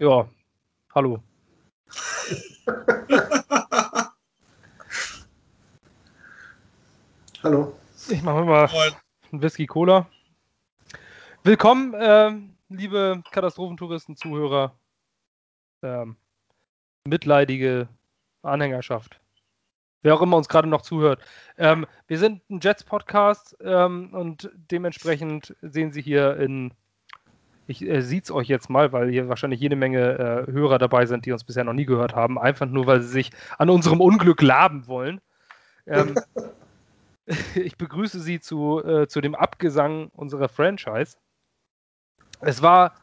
Ja, hallo. hallo. Ich mache mal einen Whisky Cola. Willkommen, äh, liebe Katastrophentouristen, Zuhörer, ähm, mitleidige Anhängerschaft. Wer auch immer uns gerade noch zuhört. Ähm, wir sind ein Jets-Podcast ähm, und dementsprechend sehen Sie hier in ich äh, es euch jetzt mal, weil hier wahrscheinlich jede Menge äh, Hörer dabei sind, die uns bisher noch nie gehört haben, einfach nur, weil sie sich an unserem Unglück laben wollen. Ähm, ich begrüße Sie zu, äh, zu dem Abgesang unserer Franchise. Es war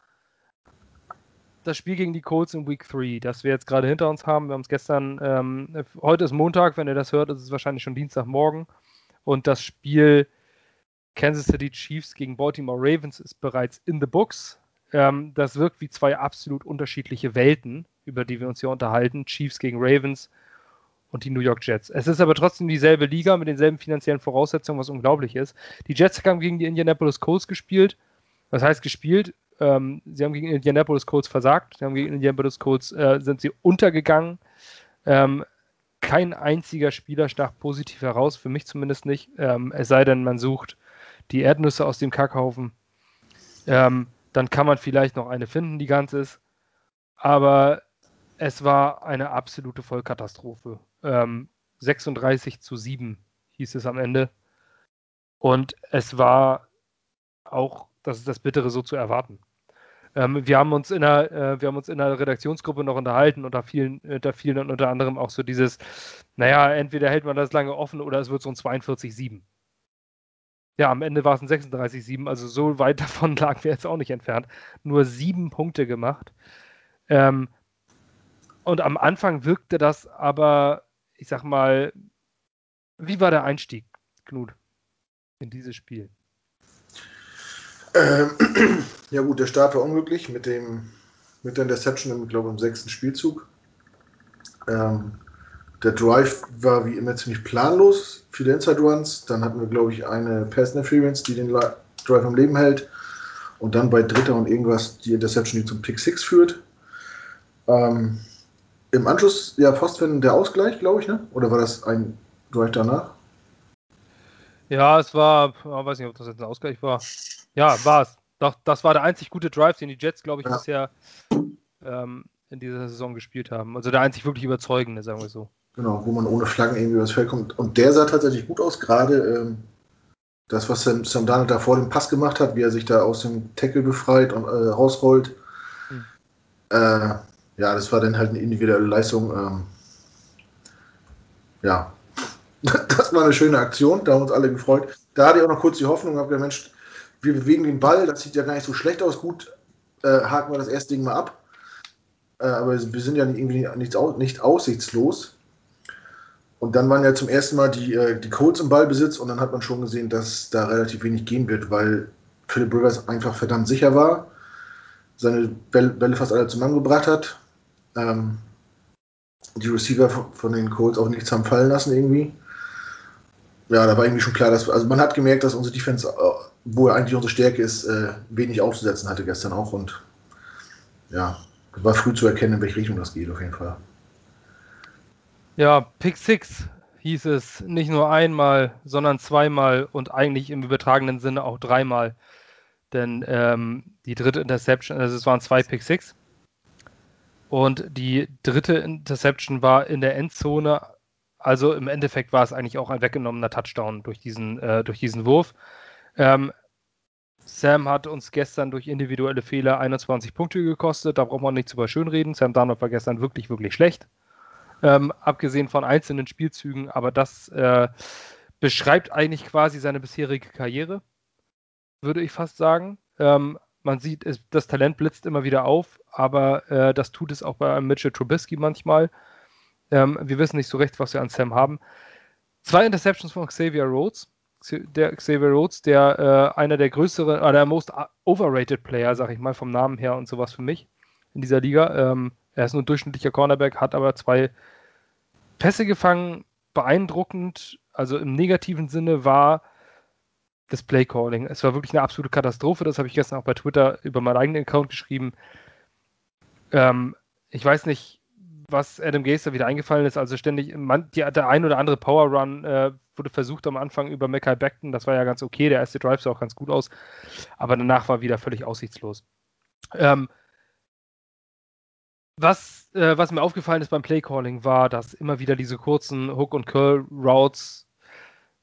das Spiel gegen die Colts in Week 3, das wir jetzt gerade hinter uns haben. Wir haben es gestern, ähm, heute ist Montag, wenn ihr das hört, ist es wahrscheinlich schon Dienstagmorgen. Und das Spiel Kansas City Chiefs gegen Baltimore Ravens ist bereits in the books. Ähm, das wirkt wie zwei absolut unterschiedliche Welten, über die wir uns hier unterhalten. Chiefs gegen Ravens und die New York Jets. Es ist aber trotzdem dieselbe Liga mit denselben finanziellen Voraussetzungen, was unglaublich ist. Die Jets haben gegen die Indianapolis Colts gespielt. Das heißt gespielt. Ähm, sie haben gegen Indianapolis Colts versagt. Sie haben gegen Indianapolis Colts äh, sind sie untergegangen. Ähm, kein einziger Spieler stach positiv heraus, für mich zumindest nicht. Ähm, es sei denn, man sucht die Erdnüsse aus dem Kackhaufen. Ähm, dann kann man vielleicht noch eine finden, die ganz ist. Aber es war eine absolute Vollkatastrophe. Ähm, 36 zu 7 hieß es am Ende. Und es war auch, das ist das Bittere, so zu erwarten. Ähm, wir, haben uns in der, äh, wir haben uns in der Redaktionsgruppe noch unterhalten und da fielen, äh, da fielen dann unter anderem auch so dieses, naja, entweder hält man das lange offen oder es wird so ein 42-7 ja, am Ende war es ein 36-7, also so weit davon lagen wir jetzt auch nicht entfernt. Nur sieben Punkte gemacht. Ähm, und am Anfang wirkte das aber, ich sag mal, wie war der Einstieg, Knut, in dieses Spiel? Ähm, ja gut, der Start war unglücklich mit dem mit der Interception, im, glaube im sechsten Spielzug. Ähm, der Drive war wie immer ziemlich planlos, viele Inside Runs. Dann hatten wir, glaube ich, eine Pass Interference, die den Drive am Leben hält. Und dann bei Dritter und irgendwas die Interception, die zum Pick 6 führt. Ähm, Im Anschluss, ja, Postwenden der Ausgleich, glaube ich, ne? Oder war das ein Drive danach? Ja, es war, ich weiß nicht, ob das jetzt ein Ausgleich war. Ja, war es. Doch, das war der einzig gute Drive, den die Jets, glaube ich, ja. bisher ähm, in dieser Saison gespielt haben. Also der einzig wirklich überzeugende, sagen wir so. Genau, wo man ohne Flaggen irgendwie übers Feld kommt. Und der sah tatsächlich gut aus, gerade ähm, das, was Sam, Sam Darnold da vor dem Pass gemacht hat, wie er sich da aus dem Tackle befreit und äh, rausrollt. Hm. Äh, ja, das war dann halt eine individuelle Leistung. Ähm, ja, das war eine schöne Aktion, da haben uns alle gefreut. Da hatte ich auch noch kurz die Hoffnung, habe Mensch, wir bewegen den Ball, das sieht ja gar nicht so schlecht aus, gut, äh, haken wir das erste Ding mal ab. Äh, aber wir sind ja irgendwie nicht, nicht aussichtslos. Und dann waren ja zum ersten Mal die, äh, die Colts im Ballbesitz und dann hat man schon gesehen, dass da relativ wenig gehen wird, weil Philip Rivers einfach verdammt sicher war, seine Bälle fast alle zusammengebracht hat. Ähm, die Receiver von den Colts auch nichts haben fallen lassen irgendwie. Ja, da war irgendwie schon klar, dass also man hat gemerkt, dass unsere Defense, äh, wo eigentlich unsere Stärke ist, äh, wenig aufzusetzen hatte gestern auch und ja, war früh zu erkennen, in welche Richtung das geht auf jeden Fall. Ja, Pick Six hieß es nicht nur einmal, sondern zweimal und eigentlich im übertragenen Sinne auch dreimal. Denn ähm, die dritte Interception, also es waren zwei Pick Six. Und die dritte Interception war in der Endzone. Also im Endeffekt war es eigentlich auch ein weggenommener Touchdown durch diesen, äh, durch diesen Wurf. Ähm, Sam hat uns gestern durch individuelle Fehler 21 Punkte gekostet. Da braucht man nicht zu überschönreden. Sam Darnold war gestern wirklich, wirklich schlecht ähm, abgesehen von einzelnen Spielzügen, aber das äh, beschreibt eigentlich quasi seine bisherige Karriere, würde ich fast sagen. Ähm, man sieht, es, das Talent blitzt immer wieder auf, aber äh, das tut es auch bei Mitchell Trubisky manchmal. Ähm, wir wissen nicht so recht, was wir an Sam haben. Zwei Interceptions von Xavier Rhodes. Der Xavier Rhodes, der äh, einer der größeren, oder der most overrated Player, sag ich mal, vom Namen her und sowas für mich in dieser Liga. Ähm, er ist nur ein durchschnittlicher Cornerback, hat aber zwei Pässe gefangen, beeindruckend. Also im negativen Sinne war das Playcalling. Es war wirklich eine absolute Katastrophe. Das habe ich gestern auch bei Twitter über meinen eigenen Account geschrieben. Ähm, ich weiß nicht, was Adam Gaze da wieder eingefallen ist. Also ständig, man, die, der ein oder andere Power Run äh, wurde versucht am Anfang über Mackay Beckton. Das war ja ganz okay. Der erste Drive sah auch ganz gut aus. Aber danach war wieder völlig aussichtslos. Ähm, was, äh, was mir aufgefallen ist beim Playcalling war, dass immer wieder diese kurzen Hook- und Curl-Routes,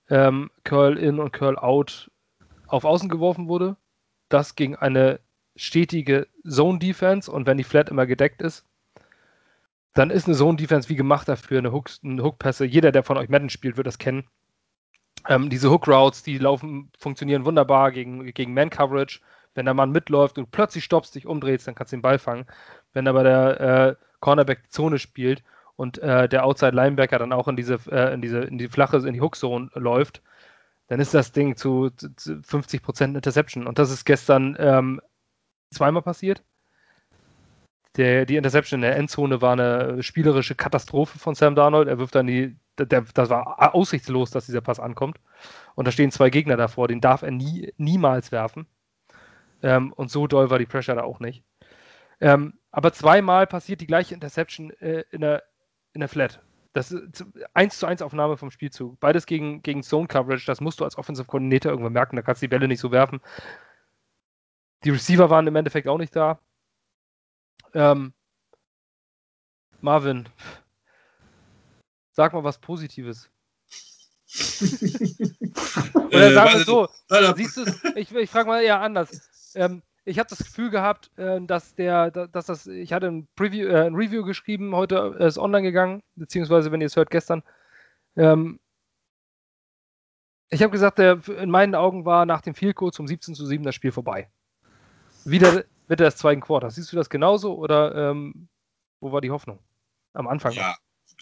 ähm, Curl-In und Curl-Out auf Außen geworfen wurde. Das gegen eine stetige Zone-Defense und wenn die Flat immer gedeckt ist, dann ist eine Zone-Defense wie gemacht dafür, eine Hook, eine Hook-Pässe. Jeder, der von euch Madden spielt, wird das kennen. Ähm, diese Hook-Routes, die laufen, funktionieren wunderbar gegen, gegen Man-Coverage. Wenn der Mann mitläuft und plötzlich stoppst, dich umdrehst, dann kannst du den Ball fangen. Wenn aber der äh, Cornerback Zone spielt und äh, der Outside-Linebacker dann auch in diese, äh, in diese, in die flache, in die Hook-Zone läuft, dann ist das Ding zu, zu 50% Interception. Und das ist gestern ähm, zweimal passiert. Der, die Interception in der Endzone war eine spielerische Katastrophe von Sam Darnold. Er wirft dann die, der, das war aussichtslos, dass dieser Pass ankommt. Und da stehen zwei Gegner davor, den darf er nie, niemals werfen. Ähm, und so doll war die Pressure da auch nicht. Ähm, aber zweimal passiert die gleiche Interception äh, in, der, in der Flat. Das ist 1 zu 1 Aufnahme vom Spielzug. Beides gegen, gegen Zone Coverage. Das musst du als Offensive Coordinator irgendwann merken. Da kannst du die Bälle nicht so werfen. Die Receiver waren im Endeffekt auch nicht da. Ähm, Marvin, sag mal was Positives. Oder äh, sagen wir so, siehst du ich, ich frage mal eher anders. Ähm, ich habe das Gefühl gehabt, äh, dass der, dass das, ich hatte ein, Preview, äh, ein Review geschrieben, heute äh, ist online gegangen, beziehungsweise, wenn ihr es hört, gestern. Ähm, ich habe gesagt, der, in meinen Augen war nach dem Field Goal zum 17 zu 7 das Spiel vorbei. Wieder Mitte des zweiten Quarters. Siehst du das genauso oder ähm, wo war die Hoffnung? Am Anfang. Ja,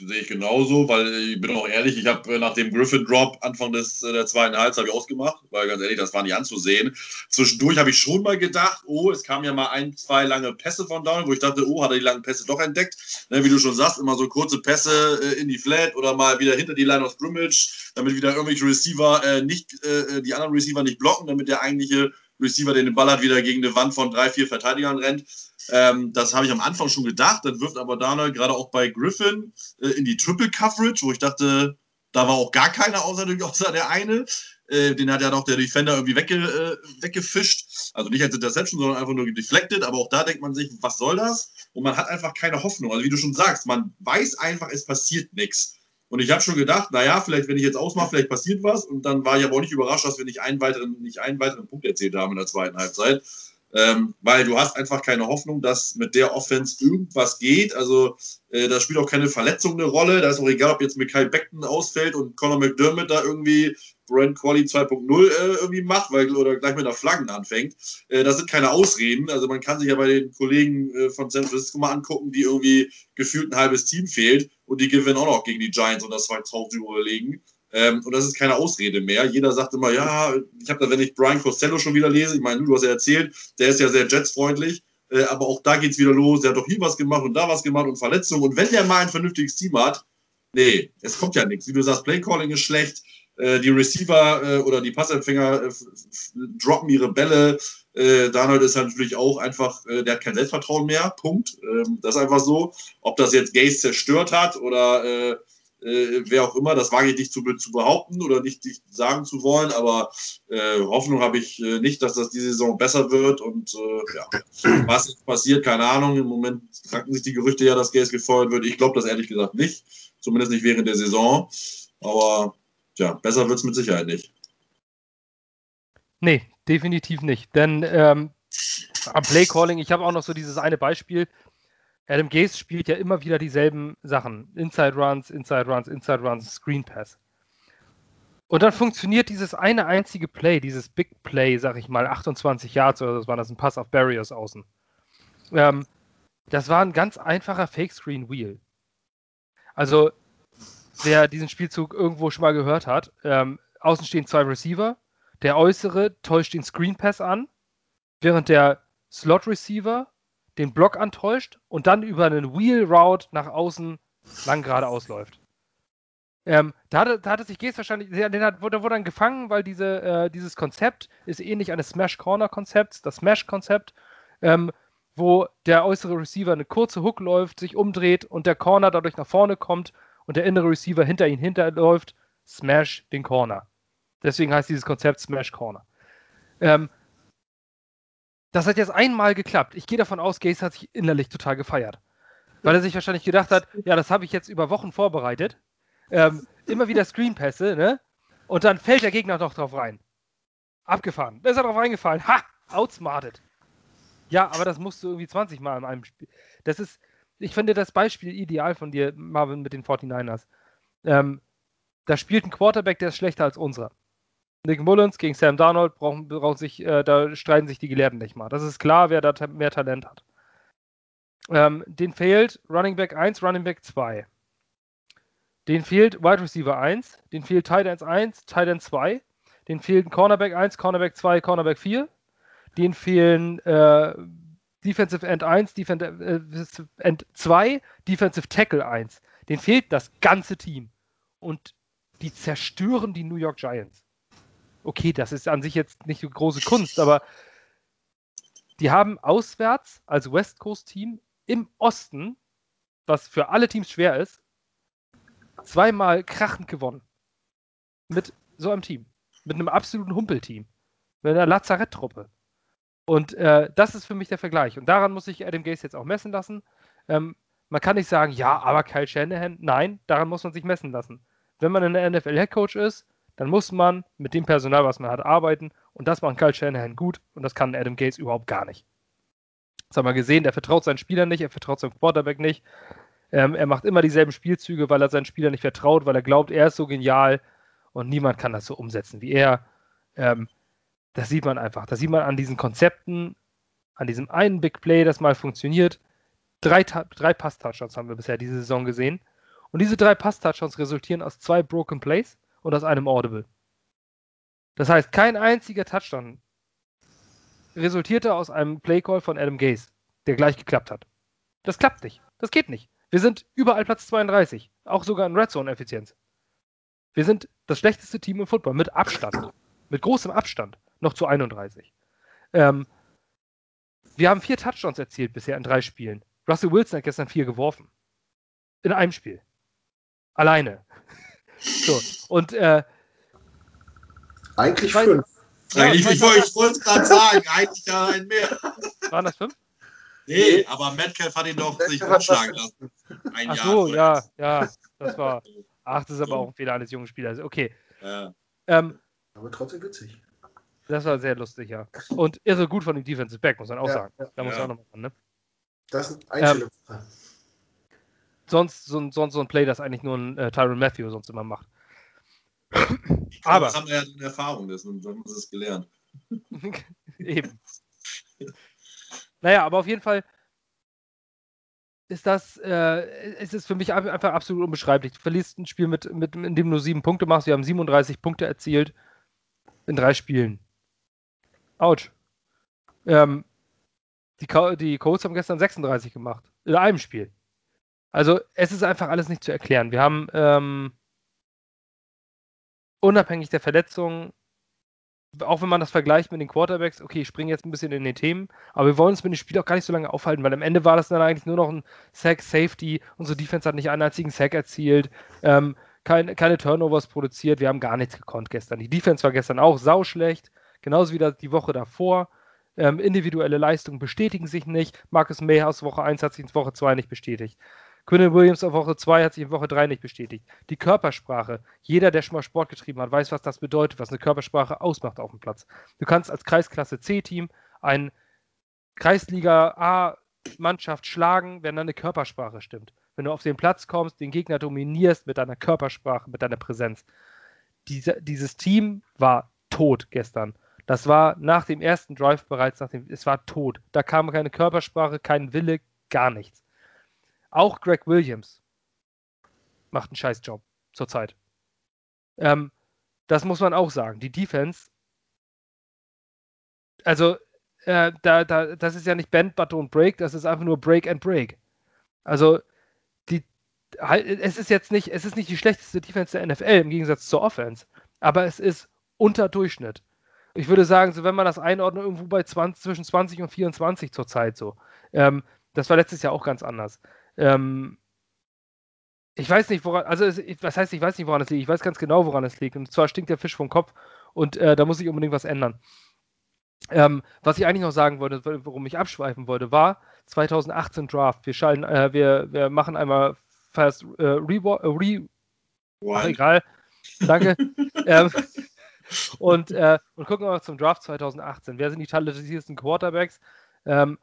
sehe ich genauso, weil ich bin auch ehrlich, ich habe äh, nach dem Griffin Drop Anfang des, äh, der zweiten Halbzeit ausgemacht, weil ganz ehrlich, das war nicht anzusehen. Zwischendurch habe ich schon mal gedacht, oh, es kamen ja mal ein, zwei lange Pässe von Down, wo ich dachte, oh, hat er die langen Pässe doch entdeckt. Ne, wie du schon sagst, immer so kurze Pässe äh, in die Flat oder mal wieder hinter die Line of Scrimmage, damit wieder irgendwelche Receiver äh, nicht, äh, die anderen Receiver nicht blocken, damit der eigentliche Receiver, der den Ball hat, wieder gegen eine Wand von drei, vier Verteidigern rennt. Ähm, das habe ich am Anfang schon gedacht. Dann wirft aber Darnold gerade auch bei Griffin äh, in die Triple Coverage, wo ich dachte, da war auch gar keiner außer, außer der eine. Äh, den hat ja noch der Defender irgendwie wegge, äh, weggefischt. Also nicht als Interception, sondern einfach nur deflected. Aber auch da denkt man sich, was soll das? Und man hat einfach keine Hoffnung. Also wie du schon sagst, man weiß einfach, es passiert nichts. Und ich habe schon gedacht, naja, vielleicht, wenn ich jetzt ausmache, vielleicht passiert was. Und dann war ich aber auch nicht überrascht, dass wir nicht einen weiteren, nicht einen weiteren Punkt erzielt haben in der zweiten Halbzeit. Ähm, weil du hast einfach keine Hoffnung, dass mit der Offense irgendwas geht. Also äh, da spielt auch keine Verletzung eine Rolle. Da ist auch egal, ob jetzt Mikhail Beckton ausfällt und Conor McDermott da irgendwie Brand Quali 2.0 äh, irgendwie macht, weil oder gleich mit der Flaggen anfängt. Äh, das sind keine Ausreden. Also man kann sich ja bei den Kollegen äh, von San Francisco mal angucken, die irgendwie gefühlt ein halbes Team fehlt und die gewinnen auch noch gegen die Giants und das 2000 überlegen. Ähm, und das ist keine Ausrede mehr. Jeder sagt immer, ja, ich habe da, wenn ich Brian Costello schon wieder lese, ich meine, du hast ja erzählt, der ist ja sehr Jets-freundlich, äh, aber auch da geht es wieder los. Der hat doch hier was gemacht und da was gemacht und Verletzungen. Und wenn der mal ein vernünftiges Team hat, nee, es kommt ja nichts. Wie du sagst, Playcalling ist schlecht, äh, die Receiver äh, oder die Passempfänger äh, droppen ihre Bälle. Äh, Darnold ist natürlich auch einfach, äh, der hat kein Selbstvertrauen mehr. Punkt. Ähm, das ist einfach so. Ob das jetzt Gaze zerstört hat oder äh, äh, wer auch immer, das wage ich nicht zu, zu behaupten oder nicht, nicht, sagen zu wollen, aber äh, Hoffnung habe ich äh, nicht, dass das diese Saison besser wird und äh, ja, was jetzt passiert, keine Ahnung. Im Moment ranken sich die Gerüchte ja, dass Gaze gefeuert wird. Ich glaube das ehrlich gesagt nicht, zumindest nicht während der Saison, aber ja, besser wird es mit Sicherheit nicht. Nee, definitiv nicht, denn ähm, am Playcalling, ich habe auch noch so dieses eine Beispiel, Adam Gaze spielt ja immer wieder dieselben Sachen. Inside Runs, Inside Runs, Inside Runs, Screen Pass. Und dann funktioniert dieses eine einzige Play, dieses Big Play, sag ich mal, 28 Yards oder das war das ein Pass auf Barriers außen. Ähm, das war ein ganz einfacher Fake Screen Wheel. Also, wer diesen Spielzug irgendwo schon mal gehört hat, ähm, außen stehen zwei Receiver, der äußere täuscht den Screen Pass an, während der Slot Receiver den Block antäuscht und dann über einen Wheel Route nach außen lang geradeaus läuft. Ähm, da, hatte, da hatte sich Gees wahrscheinlich, den hat, wurde, wurde dann gefangen, weil diese, äh, dieses Konzept ist ähnlich eines Smash Corner Konzepts, das Smash Konzept, ähm, wo der äußere Receiver eine kurze Hook läuft, sich umdreht und der Corner dadurch nach vorne kommt und der innere Receiver hinter ihn hinterläuft, smash den Corner. Deswegen heißt dieses Konzept Smash Corner. Ähm, das hat jetzt einmal geklappt. Ich gehe davon aus, Gaze hat sich innerlich total gefeiert. Weil er sich wahrscheinlich gedacht hat, ja, das habe ich jetzt über Wochen vorbereitet. Ähm, immer wieder Screenpässe, ne? Und dann fällt der Gegner noch drauf rein. Abgefahren. Da ist er drauf reingefallen. Ha! Outsmarted. Ja, aber das musst du irgendwie 20 Mal in einem Spiel. Das ist, ich finde das Beispiel ideal von dir, Marvin, mit den 49ers. Ähm, da spielt ein Quarterback, der ist schlechter als unserer. Nick Mullins gegen Sam Darnold brauchen, brauchen sich, äh, da streiten sich die Gelehrten nicht mal. Das ist klar, wer da mehr Talent hat. Ähm, den fehlt Running Back 1, Running Back 2. Den fehlt Wide Receiver 1, den fehlt Tight Ends 1, Tight End 2, den fehlt Cornerback 1, Cornerback 2, Cornerback 4, den fehlen äh, Defensive End 1, Defensive End 2, Defensive Tackle 1. Den fehlt das ganze Team. Und die zerstören die New York Giants. Okay, das ist an sich jetzt nicht große Kunst, aber die haben auswärts als West Coast Team im Osten, was für alle Teams schwer ist, zweimal krachend gewonnen. Mit so einem Team. Mit einem absoluten Humpelteam. Mit einer Lazaretttruppe. Und äh, das ist für mich der Vergleich. Und daran muss sich Adam Gaze jetzt auch messen lassen. Ähm, man kann nicht sagen, ja, aber Kyle Shanahan. Nein, daran muss man sich messen lassen. Wenn man ein NFL-Headcoach ist, dann muss man mit dem Personal, was man hat, arbeiten. Und das macht Kyle Shanahan gut. Und das kann Adam Gaze überhaupt gar nicht. Das haben wir gesehen. Der vertraut seinen Spielern nicht, er vertraut seinem Quarterback nicht. Ähm, er macht immer dieselben Spielzüge, weil er seinen Spielern nicht vertraut, weil er glaubt, er ist so genial und niemand kann das so umsetzen wie er. Ähm, das sieht man einfach. Das sieht man an diesen Konzepten, an diesem einen Big Play, das mal funktioniert. Drei, drei Pass-Touchdowns haben wir bisher diese Saison gesehen. Und diese drei Pass-Touchdowns resultieren aus zwei Broken Plays und aus einem Audible. Das heißt, kein einziger Touchdown resultierte aus einem Playcall von Adam Gaze, der gleich geklappt hat. Das klappt nicht. Das geht nicht. Wir sind überall Platz 32, auch sogar in Red Zone Effizienz. Wir sind das schlechteste Team im Football mit Abstand, mit großem Abstand, noch zu 31. Ähm, wir haben vier Touchdowns erzielt bisher in drei Spielen. Russell Wilson hat gestern vier geworfen. In einem Spiel. Alleine. So, und äh, eigentlich fünf. Eigentlich, ich, ich wollte es gerade sagen, eigentlich ja ein mehr. Waren das fünf? Nee, aber Metcalf hat ihn doch sich umschlagen lassen. Ein Ach Jahr so, ja, ja, das war. Ach, das ist aber auch ein Fehler eines jungen Spielers. Okay. Ja. Ähm, aber trotzdem witzig. Das war sehr lustig, ja. Und irre gut von den Defensive Back, muss man auch ja, sagen. Ja, da muss man auch nochmal ran, ne? Das ist ein ähm, sonst, so, sonst so ein Play, das eigentlich nur ein äh, Tyron Matthew sonst immer macht. Aber. Das haben wir ja in Erfahrung, das haben wir es gelernt. Eben. Naja, aber auf jeden Fall ist das, äh, ist es für mich einfach absolut unbeschreiblich. Du verlierst ein Spiel, mit, mit, in dem du nur sieben Punkte machst. Wir haben 37 Punkte erzielt in drei Spielen. Autsch. Ähm, die, die Colts haben gestern 36 gemacht. In einem Spiel. Also, es ist einfach alles nicht zu erklären. Wir haben ähm, unabhängig der Verletzungen auch wenn man das vergleicht mit den Quarterbacks, okay, ich springe jetzt ein bisschen in den Themen, aber wir wollen uns mit dem Spiel auch gar nicht so lange aufhalten, weil am Ende war das dann eigentlich nur noch ein Sack, Safety, unsere Defense hat nicht einen einzigen Sack erzielt, ähm, kein, keine Turnovers produziert, wir haben gar nichts gekonnt gestern. Die Defense war gestern auch sauschlecht, genauso wie die Woche davor. Ähm, individuelle Leistungen bestätigen sich nicht. Marcus May aus Woche 1 hat sich in Woche 2 nicht bestätigt. Quinnen Williams auf Woche 2 hat sich in Woche 3 nicht bestätigt. Die Körpersprache. Jeder, der schon mal Sport getrieben hat, weiß, was das bedeutet, was eine Körpersprache ausmacht auf dem Platz. Du kannst als Kreisklasse C-Team ein Kreisliga A-Mannschaft schlagen, wenn deine Körpersprache stimmt. Wenn du auf den Platz kommst, den Gegner dominierst mit deiner Körpersprache, mit deiner Präsenz. Diese, dieses Team war tot gestern. Das war nach dem ersten Drive bereits, nach dem, es war tot. Da kam keine Körpersprache, kein Wille, gar nichts. Auch Greg Williams macht einen scheiß Job zurzeit. Ähm, das muss man auch sagen. Die Defense, also äh, da, da, das ist ja nicht Bend, But und Break, das ist einfach nur Break and Break. Also die, es ist jetzt nicht, es ist nicht die schlechteste Defense der NFL im Gegensatz zur Offense, aber es ist unter Durchschnitt. Ich würde sagen, so wenn man das einordnet, irgendwo bei 20, zwischen 20 und 24 zurzeit so. Ähm, das war letztes Jahr auch ganz anders. Ähm, ich weiß nicht, woran, also es, was heißt, ich weiß nicht, woran es liegt. Ich weiß ganz genau, woran es liegt. Und zwar stinkt der Fisch vom Kopf und äh, da muss ich unbedingt was ändern. Ähm, was ich eigentlich noch sagen wollte, worum ich abschweifen wollte, war 2018 Draft. Wir schalten, äh, wir, wir machen einmal fast äh, re, äh, re Ach, egal. Danke. ähm, und, äh, und gucken wir mal zum Draft 2018. Wer sind die talentiertesten Quarterbacks? Ähm,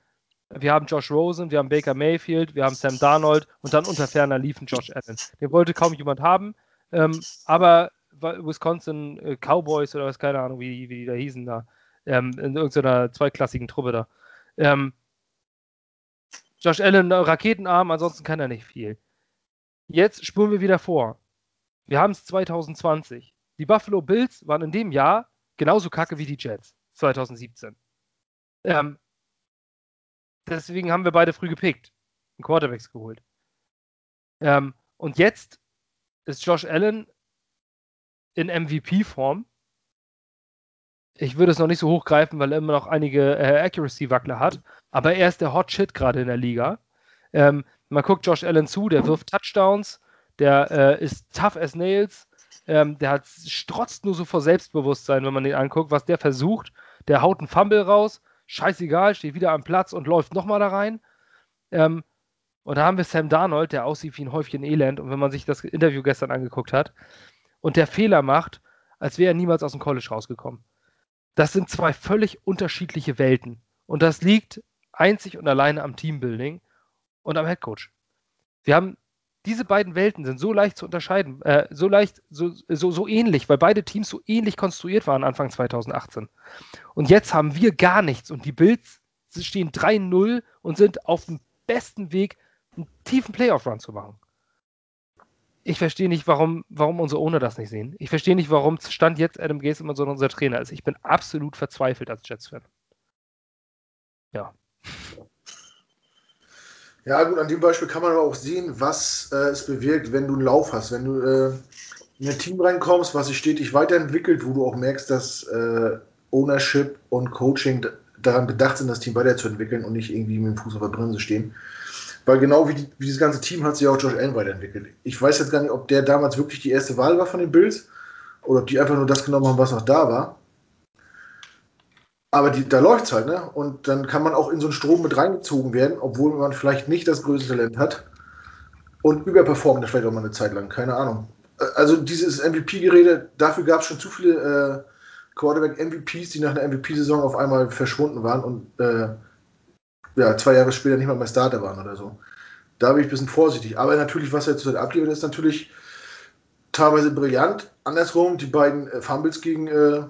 wir haben Josh Rosen, wir haben Baker Mayfield, wir haben Sam Darnold und dann unter ferner liefen Josh Allen. Den wollte kaum jemand haben, ähm, aber Wisconsin äh, Cowboys oder was, keine Ahnung, wie, wie die da hießen da, ähm, in irgendeiner zweiklassigen Truppe da. Ähm, Josh Allen, Raketenarm, ansonsten kann er nicht viel. Jetzt spulen wir wieder vor. Wir haben es 2020. Die Buffalo Bills waren in dem Jahr genauso kacke wie die Jets 2017. Ähm, deswegen haben wir beide früh gepickt, einen Quarterbacks geholt. Ähm, und jetzt ist Josh Allen in MVP-Form. Ich würde es noch nicht so hochgreifen, weil er immer noch einige äh, Accuracy-Wackler hat. Aber er ist der Hot Shit gerade in der Liga. Ähm, man guckt Josh Allen zu, der wirft Touchdowns, der äh, ist tough as nails, ähm, der hat strotzt nur so vor Selbstbewusstsein, wenn man den anguckt, was der versucht. Der haut einen Fumble raus, scheißegal, steht wieder am Platz und läuft nochmal da rein. Ähm, und da haben wir Sam Darnold, der aussieht wie ein Häufchen Elend. Und wenn man sich das Interview gestern angeguckt hat und der Fehler macht, als wäre er niemals aus dem College rausgekommen. Das sind zwei völlig unterschiedliche Welten. Und das liegt einzig und alleine am Teambuilding und am Headcoach. Wir haben diese beiden Welten sind so leicht zu unterscheiden, äh, so leicht, so, so, so ähnlich, weil beide Teams so ähnlich konstruiert waren Anfang 2018. Und jetzt haben wir gar nichts und die Bills stehen 3-0 und sind auf dem besten Weg, einen tiefen Playoff-Run zu machen. Ich verstehe nicht, warum, warum unsere Owner das nicht sehen. Ich verstehe nicht, warum Stand jetzt Adam Gase immer so unser Trainer ist. Ich bin absolut verzweifelt als Jets-Fan. Ja. Ja, gut, an dem Beispiel kann man aber auch sehen, was äh, es bewirkt, wenn du einen Lauf hast. Wenn du äh, in ein Team reinkommst, was sich stetig weiterentwickelt, wo du auch merkst, dass äh, Ownership und Coaching daran bedacht sind, das Team weiterzuentwickeln und nicht irgendwie mit dem Fuß auf der Bremse stehen. Weil genau wie, die, wie dieses ganze Team hat sich auch Josh Allen weiterentwickelt. Ich weiß jetzt gar nicht, ob der damals wirklich die erste Wahl war von den Bills oder ob die einfach nur das genommen haben, was noch da war. Aber die, da läuft es halt, ne? Und dann kann man auch in so einen Strom mit reingezogen werden, obwohl man vielleicht nicht das größte Talent hat. Und überperformt vielleicht auch mal eine Zeit lang, keine Ahnung. Also dieses MVP-Gerede, dafür gab es schon zu viele äh, Quarterback-MVPs, die nach einer MVP-Saison auf einmal verschwunden waren und äh, ja, zwei Jahre später nicht mal mehr Starter waren oder so. Da bin ich ein bisschen vorsichtig. Aber natürlich, was er zurzeit abliefert, ist natürlich teilweise brillant. Andersrum, die beiden äh, Fumbles gegen äh,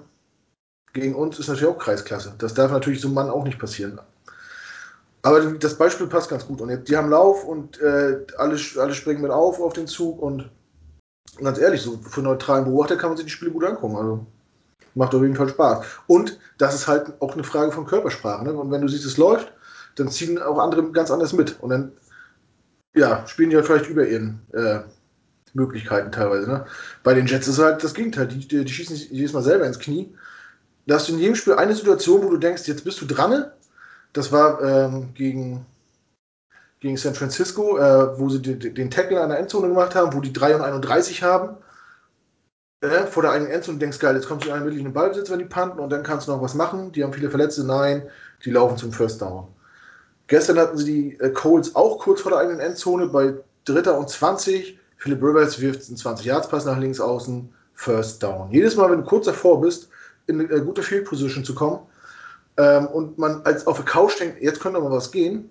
gegen uns ist natürlich auch Kreisklasse. Das darf natürlich so einem Mann auch nicht passieren. Aber das Beispiel passt ganz gut. Und jetzt, die haben Lauf und äh, alle, alle springen mit auf auf den Zug. Und ganz ehrlich, so für neutralen Beobachter kann man sich die Spiele gut angucken. Also macht auf jeden Fall Spaß. Und das ist halt auch eine Frage von Körpersprache. Ne? Und wenn du siehst, es läuft, dann ziehen auch andere ganz anders mit. Und dann ja, spielen die halt vielleicht über ihren äh, Möglichkeiten teilweise. Ne? Bei den Jets ist halt das Gegenteil. Die, die, die schießen sich jedes Mal selber ins Knie da hast du in jedem Spiel eine Situation, wo du denkst, jetzt bist du dran. Das war ähm, gegen, gegen San Francisco, äh, wo sie die, den Tackle an der Endzone gemacht haben, wo die 3 und 31 haben. Äh, vor der eigenen Endzone und denkst, geil, jetzt kommst du in einen wirklichen Ballbesitz, wenn die panten und dann kannst du noch was machen. Die haben viele Verletzte, nein, die laufen zum First Down. Gestern hatten sie die äh, Coles auch kurz vor der eigenen Endzone bei Dritter und 20. Philip Rivers wirft einen 20-Yards-Pass nach links außen, First Down. Jedes Mal, wenn du kurz davor bist, in eine gute Field Position zu kommen ähm, und man als auf der Couch denkt, jetzt könnte mal was gehen,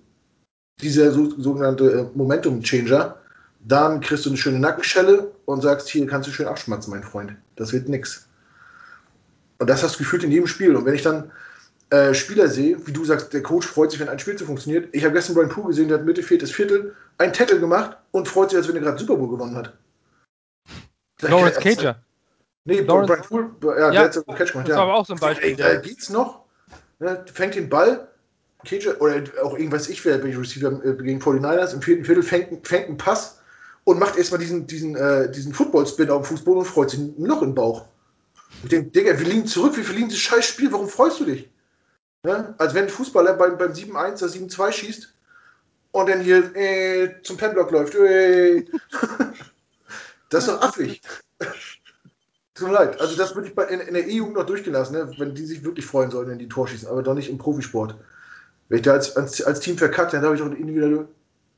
dieser so, sogenannte äh, Momentum Changer, dann kriegst du eine schöne Nackenschelle und sagst, hier kannst du schön abschmatzen, mein Freund. Das wird nix. Und das hast du gefühlt in jedem Spiel. Und wenn ich dann äh, Spieler sehe, wie du sagst, der Coach freut sich, wenn ein Spiel so funktioniert. Ich habe gestern Brian Poole gesehen, der hat Mitte, viertes Viertel ein Tackle gemacht und freut sich, als wenn er gerade Super Bowl gewonnen hat. Lawrence Cager. Nee, Lawrence, Brian Poole, ja, ja, der hat so einen Catch gemacht. Das ja. war aber auch so ein Beispiel. Ey, äh, geht's noch? Ne, fängt den Ball, Cage, oder auch irgendwas ich wäre, wenn ich Receiver äh, gegen 49ers, im vierten Viertel fängt, fängt einen Pass und macht erstmal diesen, diesen, äh, diesen Football-Spin auf dem Fußboden und freut sich ein Loch im Bauch. Ich denke, Digga, wir liegen zurück, wir verlieren das scheiß Spiel, warum freust du dich? Ja? Als wenn ein Fußballer beim, beim 7-1 oder 7-2 schießt und dann hier äh, zum Penblock läuft. Äh. das ist doch affig. Tut mir leid. Also das würde ich bei, in, in der E-Jugend noch durchgelassen, ne? wenn die sich wirklich freuen sollen, wenn die Tor schießen, aber doch nicht im Profisport. Wenn ich da als, als, als Team verkackt, dann darf ich auch die individuelle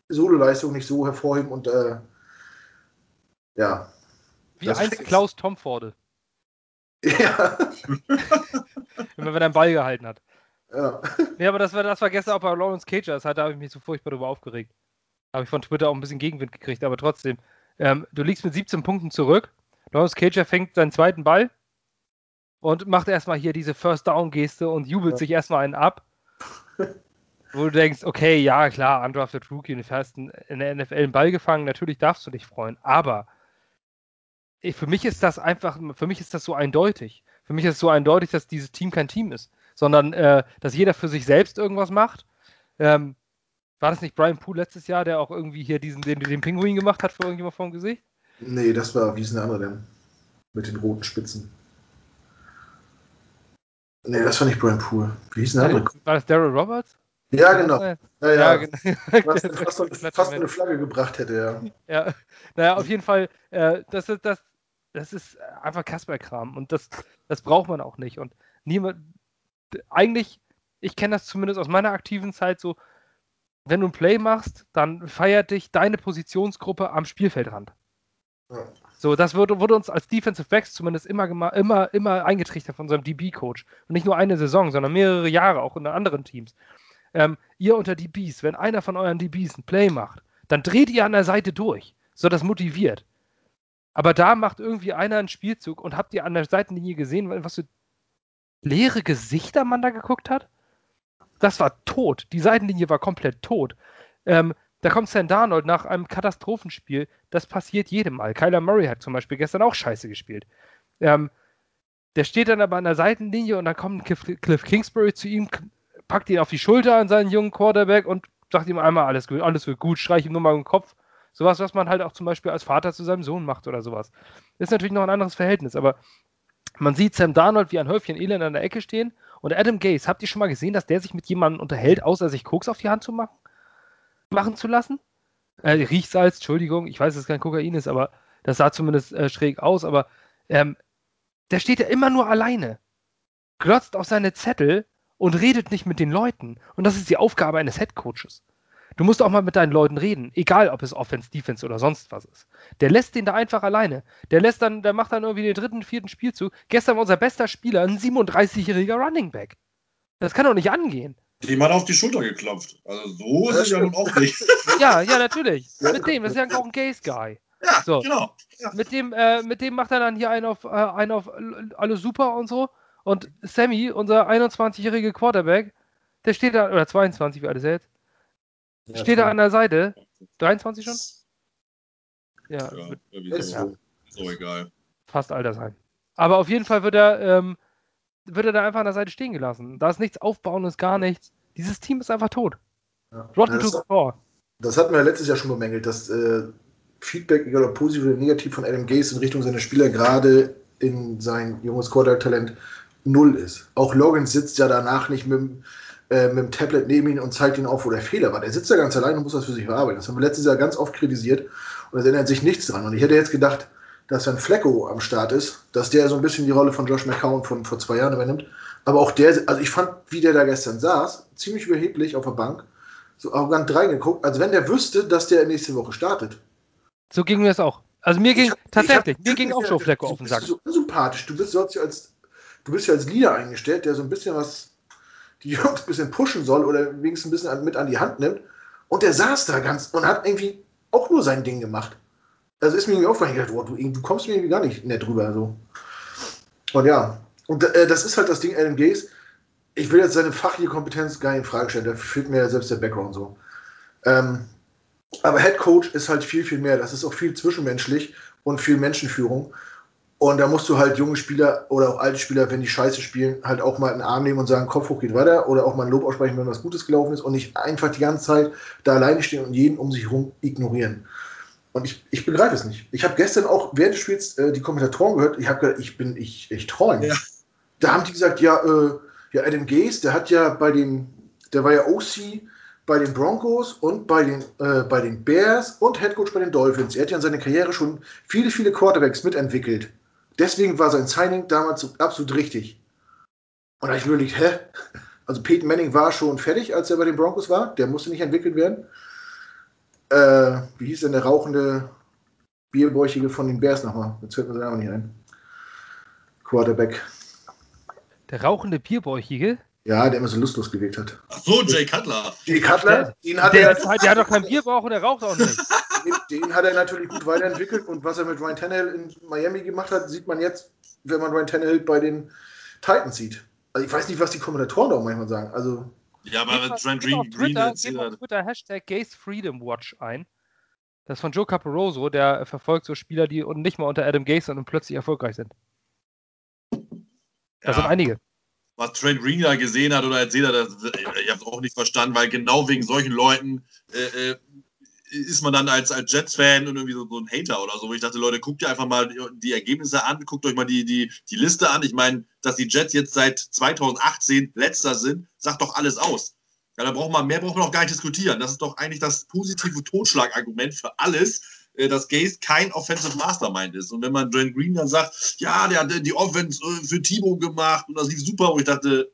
Sololeistung nicht so hervorheben und äh, ja. Wie einst Klaus Tomforde. Ja. Immer wenn er einen Ball gehalten hat. Ja. Nee, aber das war, das war gestern auch bei Lawrence Cager. Das hat, da habe ich mich so furchtbar darüber aufgeregt. Habe ich von Twitter auch ein bisschen Gegenwind gekriegt, aber trotzdem. Ähm, du liegst mit 17 Punkten zurück. Lawrence Cager fängt seinen zweiten Ball und macht erstmal hier diese First Down-Geste und jubelt ja. sich erstmal einen ab. wo du denkst, okay, ja, klar, undrafted Rookie, du hast in der NFL einen Ball gefangen, natürlich darfst du dich freuen, aber für mich ist das einfach, für mich ist das so eindeutig. Für mich ist es so eindeutig, dass dieses Team kein Team ist, sondern äh, dass jeder für sich selbst irgendwas macht. Ähm, war das nicht Brian Poole letztes Jahr, der auch irgendwie hier diesen, den, den Pinguin gemacht hat für irgendjemand vor dem Gesicht? Nee, das war, wie ist der andere denn? Mit den roten Spitzen. Nee, das war nicht Brian Poole. Wie hieß der andere? War das Daryl Roberts? Ja, genau. Ja, ja. ja genau. Was fast, fast eine Flagge gebracht hätte, ja. Ja, naja, auf jeden Fall, äh, das, ist, das, das ist einfach Kasper-Kram und das, das braucht man auch nicht. Und niemand, eigentlich, ich kenne das zumindest aus meiner aktiven Zeit so, wenn du ein Play machst, dann feiert dich deine Positionsgruppe am Spielfeldrand. So, das wurde, wurde, uns als Defensive Backs zumindest immer, immer, immer eingetrichtert von unserem DB-Coach. Und nicht nur eine Saison, sondern mehrere Jahre, auch in anderen Teams. Ähm, ihr unter DBs, wenn einer von euren DBs ein Play macht, dann dreht ihr an der Seite durch. So, das motiviert. Aber da macht irgendwie einer einen Spielzug und habt ihr an der Seitenlinie gesehen, was für leere Gesichter man da geguckt hat? Das war tot. Die Seitenlinie war komplett tot. Ähm, da kommt Sam Darnold nach einem Katastrophenspiel. Das passiert jedem Mal. Kyler Murray hat zum Beispiel gestern auch scheiße gespielt. Ähm, der steht dann aber an der Seitenlinie und dann kommt Cliff, Cliff Kingsbury zu ihm, packt ihn auf die Schulter an seinen jungen Quarterback und sagt ihm einmal, alles alles wird gut, streich ihm nur mal im Kopf. Sowas, was man halt auch zum Beispiel als Vater zu seinem Sohn macht oder sowas. Ist natürlich noch ein anderes Verhältnis, aber man sieht Sam Darnold wie ein Häufchen Elend an der Ecke stehen und Adam Gaze, habt ihr schon mal gesehen, dass der sich mit jemandem unterhält, außer sich Koks auf die Hand zu machen? Machen zu lassen? Äh, Riechsalz, Entschuldigung, ich weiß, dass es kein Kokain ist, aber das sah zumindest äh, schräg aus, aber ähm, der steht ja immer nur alleine, glotzt auf seine Zettel und redet nicht mit den Leuten. Und das ist die Aufgabe eines Headcoaches. Du musst auch mal mit deinen Leuten reden, egal ob es Offense, Defense oder sonst was ist. Der lässt den da einfach alleine. Der lässt dann, der macht dann irgendwie den dritten, vierten Spielzug. Gestern war unser bester Spieler ein 37-jähriger Running Back. Das kann doch nicht angehen. Dem hat auf die Schulter geklopft. Also so ist es ja nun auch nicht. ja, ja, natürlich. Mit dem, das ist ja auch ein Gaze-Guy. Ja, so. genau. Ja. Mit, dem, äh, mit dem macht er dann hier einen auf, äh, einen auf alles super und so. Und Sammy, unser 21-jährige Quarterback, der steht da, oder 22, wie ist er jetzt? Ja, steht da an der Seite. 23 schon? Ja, ja ist, ja. so egal. Fast Altersheim. Aber auf jeden Fall wird er, ähm, wird er da einfach an der Seite stehen gelassen. Da ist nichts Aufbauendes, gar nichts. Dieses Team ist einfach tot. Ja. Rotten to the core. Das hatten wir letztes Jahr schon bemängelt, dass äh, Feedback, egal ob positiv oder negativ, von Adam Gase in Richtung seiner Spieler gerade in sein junges Quarterback-Talent null ist. Auch Logan sitzt ja danach nicht mit, äh, mit dem Tablet neben ihm und zeigt ihn auf, wo der Fehler war. Der sitzt da ganz allein und muss das für sich verarbeiten. Das haben wir letztes Jahr ganz oft kritisiert und es ändert sich nichts dran. Und ich hätte jetzt gedacht, dass wenn Flecko am Start ist, dass der so ein bisschen die Rolle von Josh McCown von vor zwei Jahren übernimmt. Aber auch der, also ich fand, wie der da gestern saß, ziemlich überheblich auf der Bank, so arrogant reingeguckt, als wenn der wüsste, dass der nächste Woche startet. So ging mir es auch. Also mir ging, hab, tatsächlich, mir ging auch Joe Flecko auf den Sack. Du bist so sympathisch, du bist sonst als du bist ja als Leader eingestellt, der so ein bisschen was die Jungs ein bisschen pushen soll oder wenigstens ein bisschen mit an die Hand nimmt. Und der saß da ganz und hat irgendwie auch nur sein Ding gemacht. Also ist mir irgendwie aufgefallen, oh, du, du, kommst mir irgendwie gar nicht nett drüber. So. Und ja, und äh, das ist halt das Ding Adam Gaze. Ich will jetzt seine fachliche Kompetenz gar nicht in Frage stellen, da fehlt mir ja selbst der Background so. Ähm, aber Head Coach ist halt viel, viel mehr. Das ist auch viel zwischenmenschlich und viel Menschenführung. Und da musst du halt junge Spieler oder auch alte Spieler, wenn die Scheiße spielen, halt auch mal einen Arm nehmen und sagen, Kopf hoch geht weiter oder auch mal ein Lob aussprechen, wenn was Gutes gelaufen ist und nicht einfach die ganze Zeit da alleine stehen und jeden um sich herum ignorieren. Und ich, ich begreife es nicht. Ich habe gestern auch während des Spiels äh, die Kommentatoren gehört. Ich habe gedacht, ich bin, ich, ich träume. Ja. Da haben die gesagt, ja, äh, ja, Adam Gaze, der hat ja bei den, der war ja OC bei den Broncos und bei den, äh, bei den Bears und Headcoach bei den Dolphins. Er hat ja in seiner Karriere schon viele, viele Quarterbacks mitentwickelt. Deswegen war sein Signing damals absolut richtig. Und da habe ich mir überlegt, hä? Also Peyton Manning war schon fertig, als er bei den Broncos war. Der musste nicht entwickelt werden. Äh, wie hieß denn der rauchende Bierbäuchige von den Bears nochmal? Jetzt hört man sein Name nicht ein. Quarterback. Der rauchende Bierbäuchige? Ja, der immer so lustlos gewirkt hat. Ach so, Jay Cutler. Jay Cutler, den hat der, er. Der hat doch keinen Bierbauch und der raucht auch nicht. Den, den, hat er natürlich gut weiterentwickelt und was er mit Ryan Tannehill in Miami gemacht hat, sieht man jetzt, wenn man Ryan Tannehill bei den Titans sieht. Also ich weiß nicht, was die Kommentatoren da auch manchmal sagen. Also. Ja, aber Trent Green, Green Twitter, Green auf Twitter Hashtag Gaze Freedom Watch ein. Das ist von Joe Caporoso, der verfolgt so Spieler, die nicht mal unter Adam Gaze und plötzlich erfolgreich sind. Das ja. sind einige was Trent Green da gesehen hat oder erzählt hat, das, ich habe es auch nicht verstanden, weil genau wegen solchen Leuten äh, äh, ist man dann als, als Jets-Fan und irgendwie so, so, ein Hater oder so. Wo ich dachte, Leute, guckt ihr einfach mal die, Ergebnisse an, guckt euch mal die, die, die Liste an. Ich meine, dass die Jets jetzt seit 2018 letzter sind, sagt doch alles aus. Ja, da braucht man, mehr braucht man auch gar nicht diskutieren. Das ist doch eigentlich das positive Totschlagargument für alles, äh, dass Gaze kein Offensive Mastermind ist. Und wenn man Dwayne Green dann sagt, ja, der hat die Offense äh, für Timo gemacht und das lief super, wo ich dachte,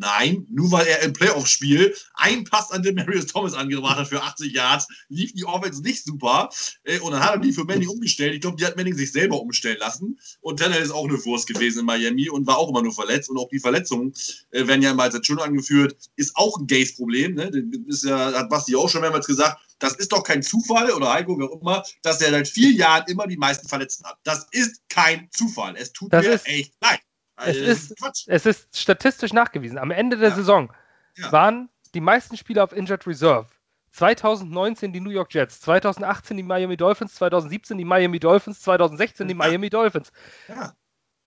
Nein, nur weil er im Playoff-Spiel einen Pass an Demarius Thomas angebracht hat für 80 Yards, lief die Offense nicht super. Äh, und dann hat er die für Manning umgestellt. Ich glaube, die hat Manning sich selber umstellen lassen. Und Tanner ist auch eine Wurst gewesen in Miami und war auch immer nur verletzt. Und auch die Verletzungen werden ja immer als schön angeführt. Ist auch ein Gaze-Problem. Ne? Das ist ja, hat Basti auch schon mehrmals gesagt das ist doch kein Zufall oder Heiko, wie auch immer, dass er seit vier Jahren immer die meisten Verletzten hat. Das ist kein Zufall. Es tut das mir echt leid. Also, es, ist, es ist statistisch nachgewiesen. Am Ende der ja. Saison ja. waren die meisten Spieler auf Injured Reserve. 2019 die New York Jets, 2018 die Miami Dolphins, 2017 die Miami Dolphins, 2016 die Miami Dolphins. Ja.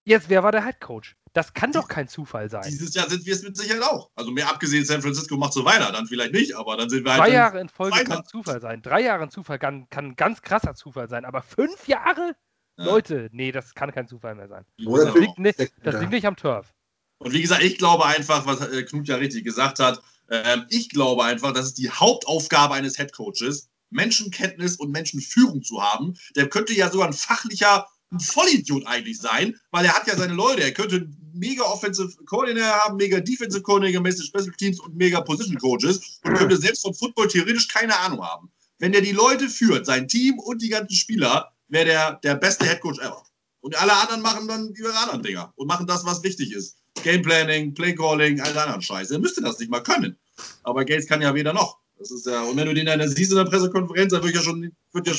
Jetzt, wer war der Head Coach? Das kann doch kein Zufall sein. Dieses Jahr sind wir es mit Sicherheit auch. Also mehr abgesehen, San Francisco macht so weiter, dann vielleicht nicht, aber dann sind wir halt. Drei Jahre in Folge weiter. kann Zufall sein. Drei Jahre in Zufall kann, kann ein ganz krasser Zufall sein, aber fünf Jahre? Ja. Leute, nee, das kann kein Zufall mehr sein. Das liegt, nicht, das liegt nicht am Turf. Und wie gesagt, ich glaube einfach, was äh, Knut ja richtig gesagt hat, äh, ich glaube einfach, das ist die Hauptaufgabe eines Headcoaches, Menschenkenntnis und Menschenführung zu haben. Der könnte ja sogar ein fachlicher ein Vollidiot eigentlich sein, weil er hat ja seine Leute. Er könnte mega Offensive Coordinator haben, mega Defensive Coordinator, mega Special Teams und mega Position Coaches und könnte selbst von Football theoretisch keine Ahnung haben. Wenn er die Leute führt, sein Team und die ganzen Spieler, wäre der der beste Headcoach ever. Und alle anderen machen dann ihre anderen Dinger und machen das, was wichtig ist. Game Planning, Play Calling, all anderen Scheiße. Er müsste das nicht mal können. Aber Gates kann ja weder noch. Das ist ja, und wenn du den dann siehst in der Pressekonferenz, dann wird ja schon, wird ja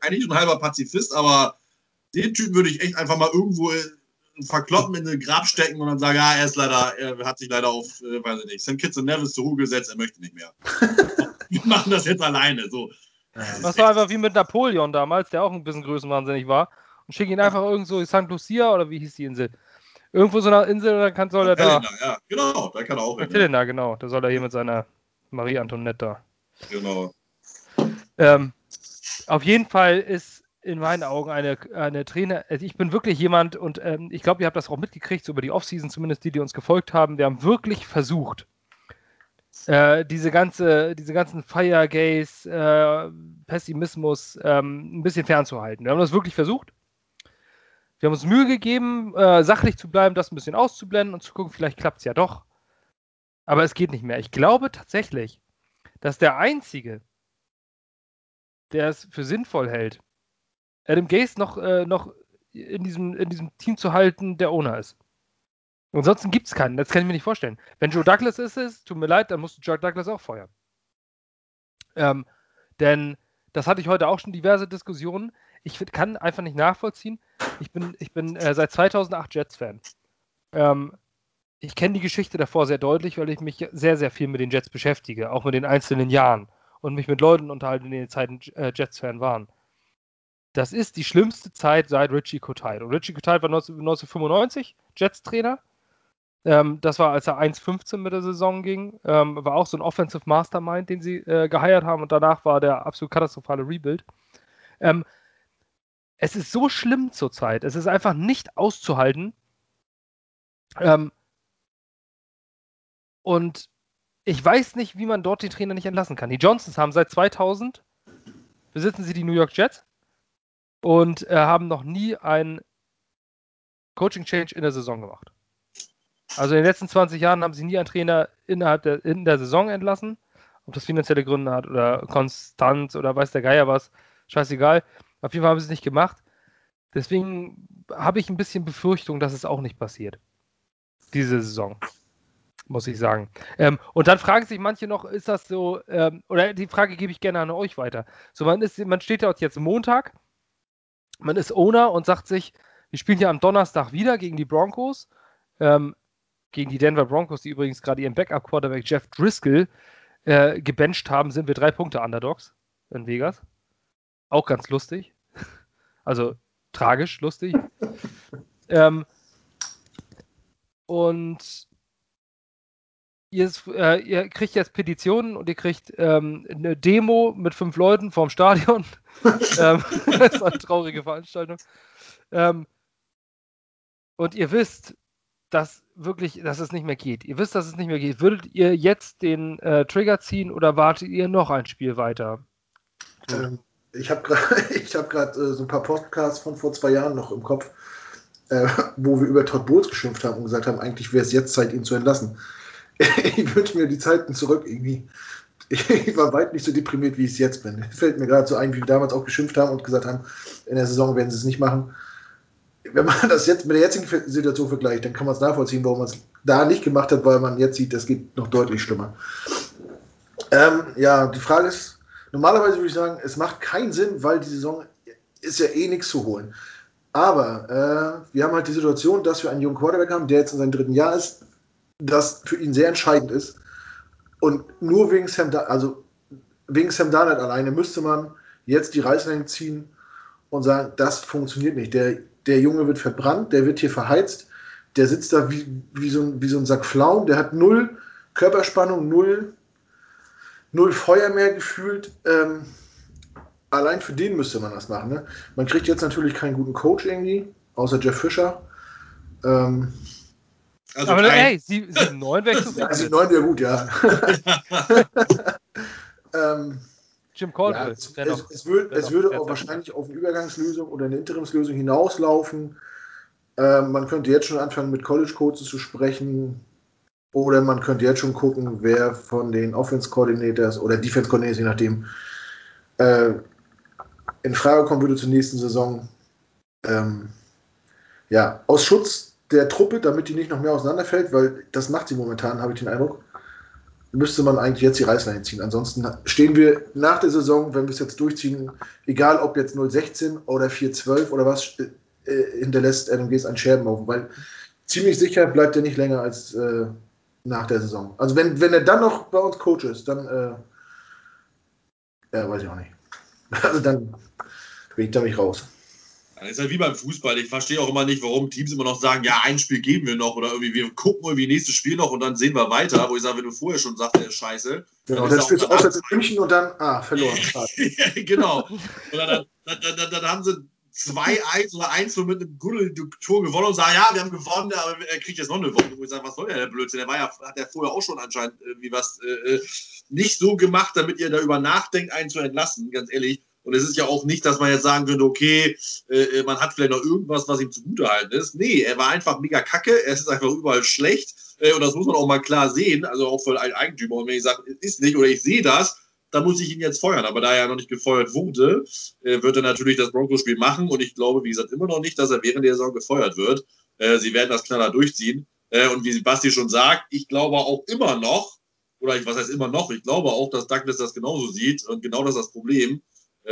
eigentlich schon ein halber Pazifist, aber den Typen würde ich echt einfach mal irgendwo äh, verkloppen in den Grab stecken und dann sagen, ja, er ist leider, er hat sich leider auf, äh, weiß ich nicht, St. Kitts und Nevis zur Ruhe gesetzt, er möchte nicht mehr. Wir machen das jetzt alleine. So. Das war einfach wie mit Napoleon damals, der auch ein bisschen größenwahnsinnig war. Und schicke ihn einfach irgendwo in St. Lucia oder wie hieß die Insel? Irgendwo so eine Insel, dann kann, soll er da. Helena, ja, genau, da kann er auch hin. Helena, genau. Da soll er hier mit seiner Marie Antoinette da. Genau. Ähm, auf jeden Fall ist in meinen Augen eine, eine Trainer. Also ich bin wirklich jemand und ähm, ich glaube, ihr habt das auch mitgekriegt, so über die Offseason, zumindest die, die uns gefolgt haben. Wir haben wirklich versucht, äh, diese, ganze, diese ganzen Firegaze, äh, Pessimismus ähm, ein bisschen fernzuhalten. Wir haben das wirklich versucht. Wir haben uns Mühe gegeben, äh, sachlich zu bleiben, das ein bisschen auszublenden und zu gucken, vielleicht klappt es ja doch. Aber es geht nicht mehr. Ich glaube tatsächlich, dass der Einzige, der es für sinnvoll hält, Adam Gaze noch, äh, noch in, diesem, in diesem Team zu halten, der Owner ist. Ansonsten gibt es keinen. Das kann ich mir nicht vorstellen. Wenn Joe Douglas ist es, tut mir leid, dann musst du Joe Douglas auch feuern. Ähm, denn das hatte ich heute auch schon diverse Diskussionen. Ich kann einfach nicht nachvollziehen. Ich bin, ich bin äh, seit 2008 Jets-Fan. Ähm, ich kenne die Geschichte davor sehr deutlich, weil ich mich sehr, sehr viel mit den Jets beschäftige, auch mit den einzelnen Jahren und mich mit Leuten unterhalte, die in den Zeiten äh, Jets-Fan waren. Das ist die schlimmste Zeit seit Richie Kotite. Und Richie Kotite war 19, 1995 Jets-Trainer. Ähm, das war, als er 1,15 mit der Saison ging. Ähm, war auch so ein Offensive Mastermind, den sie äh, geheiert haben. Und danach war der absolut katastrophale Rebuild. Ähm, es ist so schlimm zurzeit. Es ist einfach nicht auszuhalten. Ähm, und ich weiß nicht, wie man dort den Trainer nicht entlassen kann. Die Johnsons haben seit 2000 besitzen sie die New York Jets und äh, haben noch nie einen Coaching Change in der Saison gemacht. Also in den letzten 20 Jahren haben sie nie einen Trainer innerhalb der, in der Saison entlassen. Ob das finanzielle Gründe hat oder Konstanz oder weiß der Geier was, scheißegal. Auf jeden Fall haben sie es nicht gemacht. Deswegen habe ich ein bisschen Befürchtung, dass es auch nicht passiert. Diese Saison. Muss ich sagen. Ähm, und dann fragen sich manche noch, ist das so, ähm, oder die Frage gebe ich gerne an euch weiter. So, man, ist, man steht ja jetzt Montag, man ist Owner und sagt sich, wir spielen ja am Donnerstag wieder gegen die Broncos. Ähm, gegen die Denver Broncos, die übrigens gerade ihren Backup-Quarterback Jeff Driscoll äh, gebencht haben, sind wir drei Punkte Underdogs in Vegas. Auch ganz lustig. Also tragisch lustig. ähm, und ihr, äh, ihr, kriegt jetzt Petitionen und ihr kriegt ähm, eine Demo mit fünf Leuten vorm Stadion. ähm, das ist eine traurige Veranstaltung. Ähm, und ihr wisst, dass wirklich, dass es nicht mehr geht. Ihr wisst, dass es nicht mehr geht. Würdet ihr jetzt den äh, Trigger ziehen oder wartet ihr noch ein Spiel weiter? Ähm, ich habe gerade hab äh, so ein paar Podcasts von vor zwei Jahren noch im Kopf, äh, wo wir über Todd Bowles geschimpft haben und gesagt haben, eigentlich wäre es jetzt Zeit, ihn zu entlassen. ich wünsche mir die Zeiten zurück irgendwie. Ich war weit nicht so deprimiert, wie ich es jetzt bin. Fällt mir gerade so ein, wie wir damals auch geschimpft haben und gesagt haben, in der Saison werden sie es nicht machen wenn man das jetzt mit der jetzigen Situation vergleicht, dann kann man es nachvollziehen, warum man es da nicht gemacht hat, weil man jetzt sieht, das geht noch deutlich schlimmer. Ähm, ja, die Frage ist, normalerweise würde ich sagen, es macht keinen Sinn, weil die Saison ist ja eh nichts zu holen. Aber äh, wir haben halt die Situation, dass wir einen jungen Quarterback haben, der jetzt in seinem dritten Jahr ist, das für ihn sehr entscheidend ist. Und nur wegen Sam, da also wegen Sam Darnold alleine müsste man jetzt die Reißleine ziehen und sagen, das funktioniert nicht. Der der Junge wird verbrannt, der wird hier verheizt, der sitzt da wie, wie, so, ein, wie so ein Sack Pflaumen, der hat null Körperspannung, null, null Feuer mehr gefühlt. Ähm, allein für den müsste man das machen. Ne? Man kriegt jetzt natürlich keinen guten Coach irgendwie, außer Jeff Fischer. Ähm, also aber ey, 7-9 wäre Ja, 7-9 wäre gut, ja. ähm, Jim Caldwell. Ja, es, es, es, würd, es würde auch wahrscheinlich auf eine Übergangslösung oder eine Interimslösung hinauslaufen. Ähm, man könnte jetzt schon anfangen, mit College-Coaches zu sprechen. Oder man könnte jetzt schon gucken, wer von den Offense-Coordinators oder Defense-Coordinators, je nachdem, äh, in Frage kommen würde zur nächsten Saison. Ähm, ja, aus Schutz der Truppe, damit die nicht noch mehr auseinanderfällt, weil das macht sie momentan, habe ich den Eindruck müsste man eigentlich jetzt die Reißleine ziehen. Ansonsten stehen wir nach der Saison, wenn wir es jetzt durchziehen, egal ob jetzt 016 oder 412 oder was, äh, hinterlässt Adam Gaze einen Scherbenhaufen, weil ziemlich sicher bleibt er nicht länger als äh, nach der Saison. Also wenn, wenn er dann noch bei uns Coach ist, dann äh, ja, weiß ich auch nicht. Also dann bin ich da mich raus. Das ist halt wie beim Fußball. Ich verstehe auch immer nicht, warum Teams immer noch sagen, ja, ein Spiel geben wir noch oder irgendwie, wir gucken irgendwie nächstes Spiel noch und dann sehen wir weiter. Wo ich sage, wenn du vorher schon sagst, der ist scheiße. Genau, dann, dann spielst du auswärts in München und dann, ah, verloren. genau. Und dann, dann, dann, dann, haben sie 2-1 oder 1 mit einem Guddel-Tour gewonnen und sagen, ja, wir haben gewonnen, aber er kriegt jetzt noch eine Woche. Wo ich sage, was soll der, der Blödsinn? Der war ja, hat ja vorher auch schon anscheinend irgendwie was äh, äh, nicht so gemacht, damit ihr darüber nachdenkt, einen zu entlassen, ganz ehrlich. Und es ist ja auch nicht, dass man jetzt sagen könnte, okay, äh, man hat vielleicht noch irgendwas, was ihm zugutehalten ist. Nee, er war einfach mega kacke, er ist einfach überall schlecht. Äh, und das muss man auch mal klar sehen, also auch für einen Eigentümer. Und wenn ich sage, es ist nicht oder ich sehe das, dann muss ich ihn jetzt feuern. Aber da er noch nicht gefeuert wurde, äh, wird er natürlich das Broncos-Spiel machen. Und ich glaube, wie gesagt, immer noch nicht, dass er während der Saison gefeuert wird. Äh, sie werden das knaller durchziehen. Äh, und wie Basti schon sagt, ich glaube auch immer noch, oder ich, was heißt immer noch, ich glaube auch, dass Douglas das genauso sieht. Und genau das ist das Problem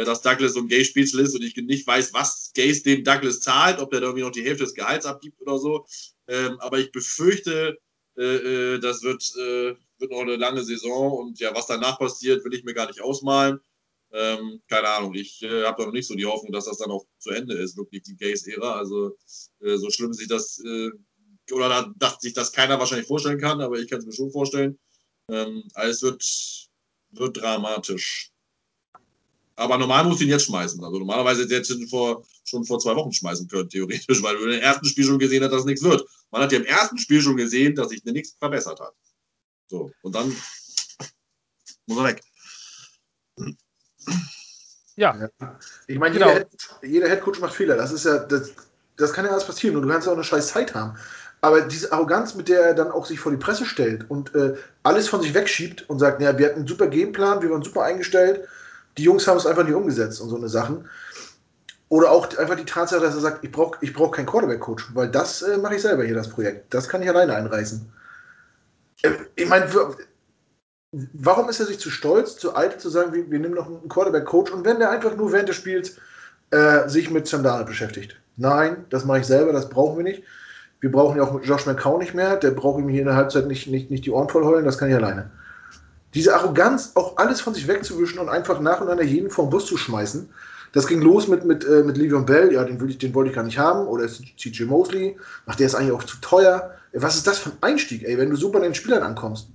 dass Douglas so ein Gay-Spitzel ist und ich nicht weiß, was Gays dem Douglas zahlt, ob der da irgendwie noch die Hälfte des Gehalts abgibt oder so. Ähm, aber ich befürchte, äh, äh, das wird, äh, wird noch eine lange Saison und ja, was danach passiert, will ich mir gar nicht ausmalen. Ähm, keine Ahnung, ich äh, habe da noch nicht so die Hoffnung, dass das dann auch zu Ende ist, wirklich die Gays-Ära. Also äh, so schlimm sich das, oder da, dass sich das keiner wahrscheinlich vorstellen kann, aber ich kann es mir schon vorstellen. Ähm, alles wird, wird dramatisch. Aber normal musst du ihn jetzt schmeißen. Also normalerweise hätte jetzt schon vor, schon vor zwei Wochen schmeißen können, theoretisch, weil du im ersten Spiel schon gesehen hast, dass nichts wird. Man hat ja im ersten Spiel schon gesehen, dass sich nichts verbessert hat. So, und dann muss er weg. Ja. Ich meine, genau. jeder, jeder Headcoach macht Fehler. Das ist ja, das, das kann ja alles passieren und du kannst ja auch eine scheiß Zeit haben. Aber diese Arroganz, mit der er dann auch sich vor die Presse stellt und äh, alles von sich wegschiebt und sagt, ja, wir hatten einen super Gameplan, wir waren super eingestellt, die Jungs haben es einfach nicht umgesetzt und so eine Sachen. Oder auch einfach die Tatsache, dass er sagt, ich brauche ich brauch keinen Quarterback-Coach, weil das äh, mache ich selber hier, das Projekt. Das kann ich alleine einreißen. Äh, ich meine, warum ist er sich zu stolz, zu alt zu sagen, wir, wir nehmen noch einen Quarterback-Coach und wenn der einfach nur während des Spiels äh, sich mit Sandale beschäftigt? Nein, das mache ich selber, das brauchen wir nicht. Wir brauchen ja auch Josh McCown nicht mehr, der braucht ihm hier in der Halbzeit nicht, nicht, nicht die Ohren voll heulen, das kann ich alleine. Diese Arroganz, auch alles von sich wegzuwischen und einfach nacheinander jeden vom Bus zu schmeißen, das ging los mit, mit, äh, mit Le'Veon Bell, ja, den, ich, den wollte ich gar nicht haben, oder CJ Mosley, ach, der ist eigentlich auch zu teuer. Was ist das für ein Einstieg, ey, wenn du so bei den Spielern ankommst?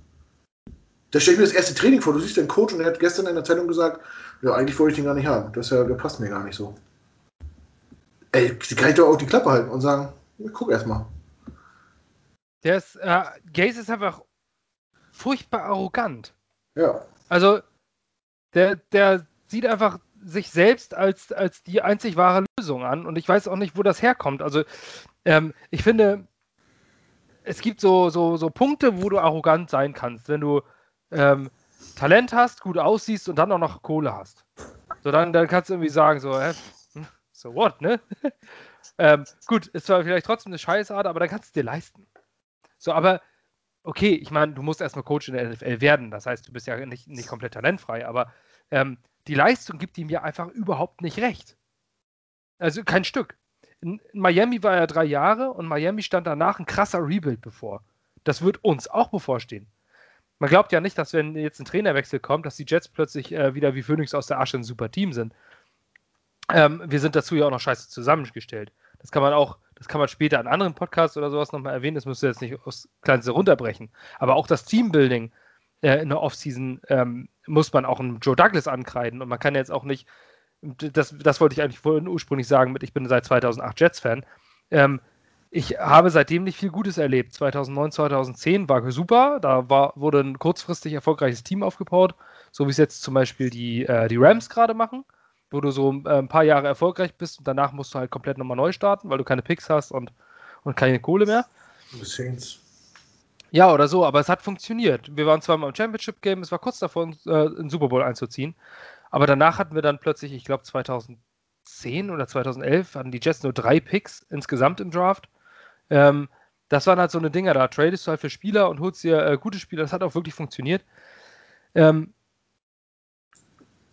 Da stelle ich mir das erste Training vor. Du siehst den Coach und er hat gestern in der Zeitung gesagt, ja, eigentlich wollte ich den gar nicht haben. Das ja, der passt mir gar nicht so. Ey, kann ich doch auch die Klappe halten und sagen, guck erst mal. Der ist, äh, Gaze ist einfach furchtbar arrogant. Ja. Also, der, der sieht einfach sich selbst als, als die einzig wahre Lösung an und ich weiß auch nicht, wo das herkommt. Also, ähm, ich finde, es gibt so, so, so Punkte, wo du arrogant sein kannst, wenn du ähm, Talent hast, gut aussiehst und dann auch noch Kohle hast. So, dann, dann kannst du irgendwie sagen, so, hä, so what, ne? ähm, gut, ist zwar vielleicht trotzdem eine Scheißart, aber dann kannst du es dir leisten. So, aber okay, ich meine, du musst erstmal Coach in der NFL werden. Das heißt, du bist ja nicht, nicht komplett talentfrei, aber ähm, die Leistung gibt ihm ja einfach überhaupt nicht recht. Also kein Stück. In, Miami war er drei Jahre und Miami stand danach ein krasser Rebuild bevor. Das wird uns auch bevorstehen. Man glaubt ja nicht, dass wenn jetzt ein Trainerwechsel kommt, dass die Jets plötzlich äh, wieder wie Phoenix aus der Asche ein super Team sind. Ähm, wir sind dazu ja auch noch scheiße zusammengestellt. Das kann man auch das kann man später in anderen Podcasts oder sowas nochmal erwähnen, das müsst ihr jetzt nicht aufs Kleinste runterbrechen. Aber auch das Teambuilding äh, in der Offseason ähm, muss man auch einem Joe Douglas ankreiden. Und man kann jetzt auch nicht, das, das wollte ich eigentlich ursprünglich sagen, mit ich bin seit 2008 Jets-Fan. Ähm, ich habe seitdem nicht viel Gutes erlebt. 2009, 2010 war super. Da war, wurde ein kurzfristig erfolgreiches Team aufgebaut, so wie es jetzt zum Beispiel die, äh, die Rams gerade machen wo du so äh, ein paar Jahre erfolgreich bist und danach musst du halt komplett nochmal neu starten, weil du keine Picks hast und, und keine Kohle mehr. Saints. Ja, oder so, aber es hat funktioniert. Wir waren zweimal im Championship Game, es war kurz davor, äh, in Super Bowl einzuziehen. Aber danach hatten wir dann plötzlich, ich glaube 2010 oder 2011, hatten die Jets nur drei Picks insgesamt im Draft. Ähm, das waren halt so eine Dinger, da tradest du halt für Spieler und holst dir äh, gute Spieler. Das hat auch wirklich funktioniert. Ähm,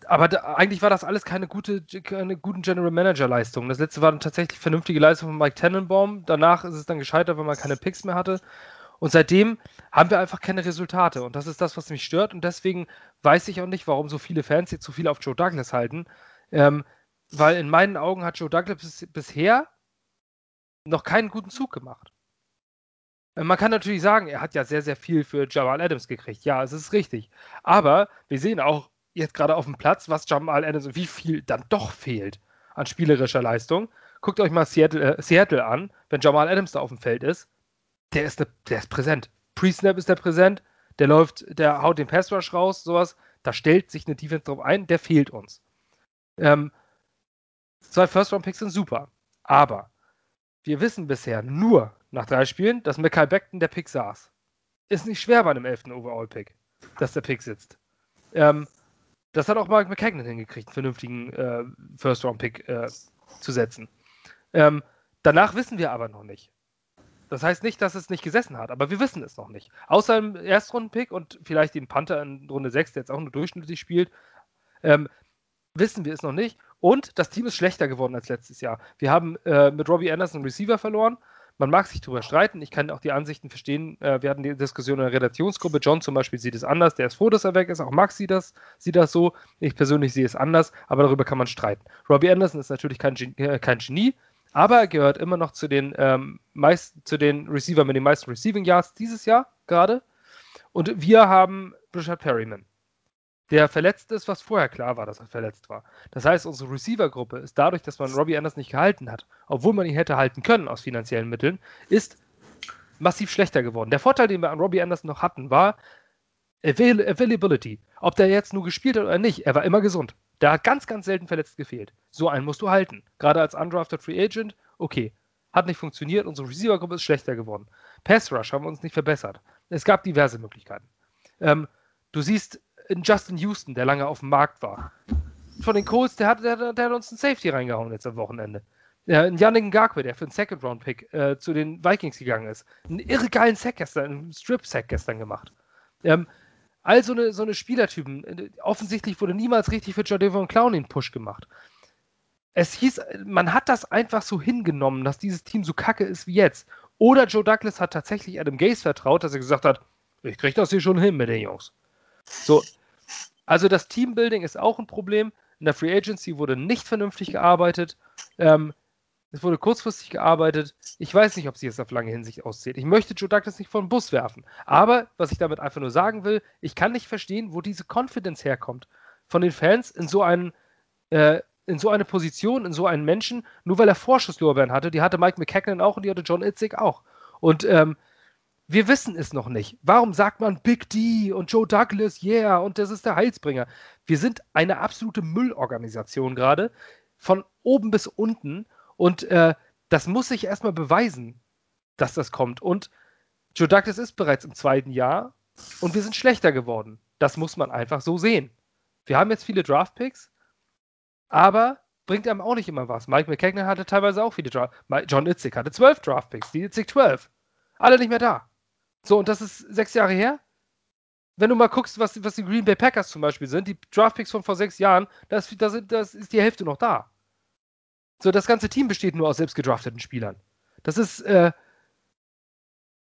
aber da, eigentlich war das alles keine gute, keine guten General Manager Leistungen. Das letzte war dann tatsächlich vernünftige Leistung von Mike Tannenbaum. Danach ist es dann gescheitert, weil man keine Picks mehr hatte. Und seitdem haben wir einfach keine Resultate. Und das ist das, was mich stört. Und deswegen weiß ich auch nicht, warum so viele Fans jetzt so viel auf Joe Douglas halten. Ähm, weil in meinen Augen hat Joe Douglas bis, bisher noch keinen guten Zug gemacht. Äh, man kann natürlich sagen, er hat ja sehr, sehr viel für Jamal Adams gekriegt. Ja, es ist richtig. Aber wir sehen auch, jetzt gerade auf dem Platz, was Jamal Adams und wie viel dann doch fehlt an spielerischer Leistung. Guckt euch mal Seattle, äh, Seattle an, wenn Jamal Adams da auf dem Feld ist. Der ist, ne, der ist präsent. Pre-Snap ist der präsent, der läuft, der haut den Pass-Rush raus, sowas. Da stellt sich eine Defense drauf ein, der fehlt uns. Ähm, zwei First-Round-Picks sind super, aber wir wissen bisher nur nach drei Spielen, dass Michael Beckton der Pick saß. Ist nicht schwer bei einem 11. Overall-Pick, dass der Pick sitzt. Ähm, das hat auch Mark McKagan hingekriegt, einen vernünftigen äh, First-Round-Pick äh, zu setzen. Ähm, danach wissen wir aber noch nicht. Das heißt nicht, dass es nicht gesessen hat, aber wir wissen es noch nicht. Außer im Erstrunden-Pick und vielleicht den Panther in Runde 6, der jetzt auch nur durchschnittlich spielt, ähm, wissen wir es noch nicht. Und das Team ist schlechter geworden als letztes Jahr. Wir haben äh, mit Robbie Anderson Receiver verloren. Man mag sich darüber streiten. Ich kann auch die Ansichten verstehen. Äh, wir hatten die Diskussion in der Redaktionsgruppe. John zum Beispiel sieht es anders. Der ist froh, dass er weg ist. Auch Max sieht das, sieht das so. Ich persönlich sehe es anders. Aber darüber kann man streiten. Robbie Anderson ist natürlich kein, äh, kein Genie. Aber er gehört immer noch zu den, ähm, zu den Receiver mit den meisten Receiving Yards dieses Jahr gerade. Und wir haben Richard Perryman. Der verletzt ist, was vorher klar war, dass er verletzt war. Das heißt, unsere Receiver-Gruppe ist dadurch, dass man Robbie Anderson nicht gehalten hat, obwohl man ihn hätte halten können aus finanziellen Mitteln, ist massiv schlechter geworden. Der Vorteil, den wir an Robbie Anderson noch hatten, war Avail Availability. Ob der jetzt nur gespielt hat oder nicht, er war immer gesund. Der hat ganz, ganz selten verletzt gefehlt. So einen musst du halten. Gerade als undrafted Free Agent, okay. Hat nicht funktioniert, unsere Receiver-Gruppe ist schlechter geworden. Pass Rush haben wir uns nicht verbessert. Es gab diverse Möglichkeiten. Ähm, du siehst in Justin Houston, der lange auf dem Markt war. Von den Colts, der hat, der, der hat uns einen Safety reingehauen jetzt am Wochenende. Ja, ein Yannick Ngakwe, der für einen Second-Round-Pick äh, zu den Vikings gegangen ist. Einen irre geilen Sack gestern, einen Strip-Sack gestern gemacht. Ähm, all so eine, so eine Spielertypen. Äh, offensichtlich wurde niemals richtig für Jadevon Clown den Push gemacht. Es hieß, man hat das einfach so hingenommen, dass dieses Team so kacke ist wie jetzt. Oder Joe Douglas hat tatsächlich Adam Gaze vertraut, dass er gesagt hat, ich krieg das hier schon hin mit den Jungs. So, also das Teambuilding ist auch ein Problem. In der Free Agency wurde nicht vernünftig gearbeitet. Ähm, es wurde kurzfristig gearbeitet. Ich weiß nicht, ob sie es auf lange Hinsicht auszählt. Ich möchte Joe Douglas nicht vor den Bus werfen. Aber was ich damit einfach nur sagen will, ich kann nicht verstehen, wo diese Confidence herkommt von den Fans in so einen äh, in so eine Position, in so einen Menschen, nur weil er Vorschusslorbeeren hatte. Die hatte Mike McKagan auch und die hatte John Itzig auch. Und ähm, wir wissen es noch nicht. Warum sagt man Big D und Joe Douglas, yeah, und das ist der Heilsbringer? Wir sind eine absolute Müllorganisation gerade, von oben bis unten. Und äh, das muss sich erstmal beweisen, dass das kommt. Und Joe Douglas ist bereits im zweiten Jahr und wir sind schlechter geworden. Das muss man einfach so sehen. Wir haben jetzt viele Draftpicks, aber bringt einem auch nicht immer was. Mike McKagan hatte teilweise auch viele Draft. John Itzig hatte zwölf Draftpicks, die Itzig zwölf. Alle nicht mehr da. So, und das ist sechs Jahre her. Wenn du mal guckst, was, was die Green Bay Packers zum Beispiel sind, die Draftpicks von vor sechs Jahren, das, das, das ist die Hälfte noch da. So, das ganze Team besteht nur aus selbst gedrafteten Spielern. Das ist, äh,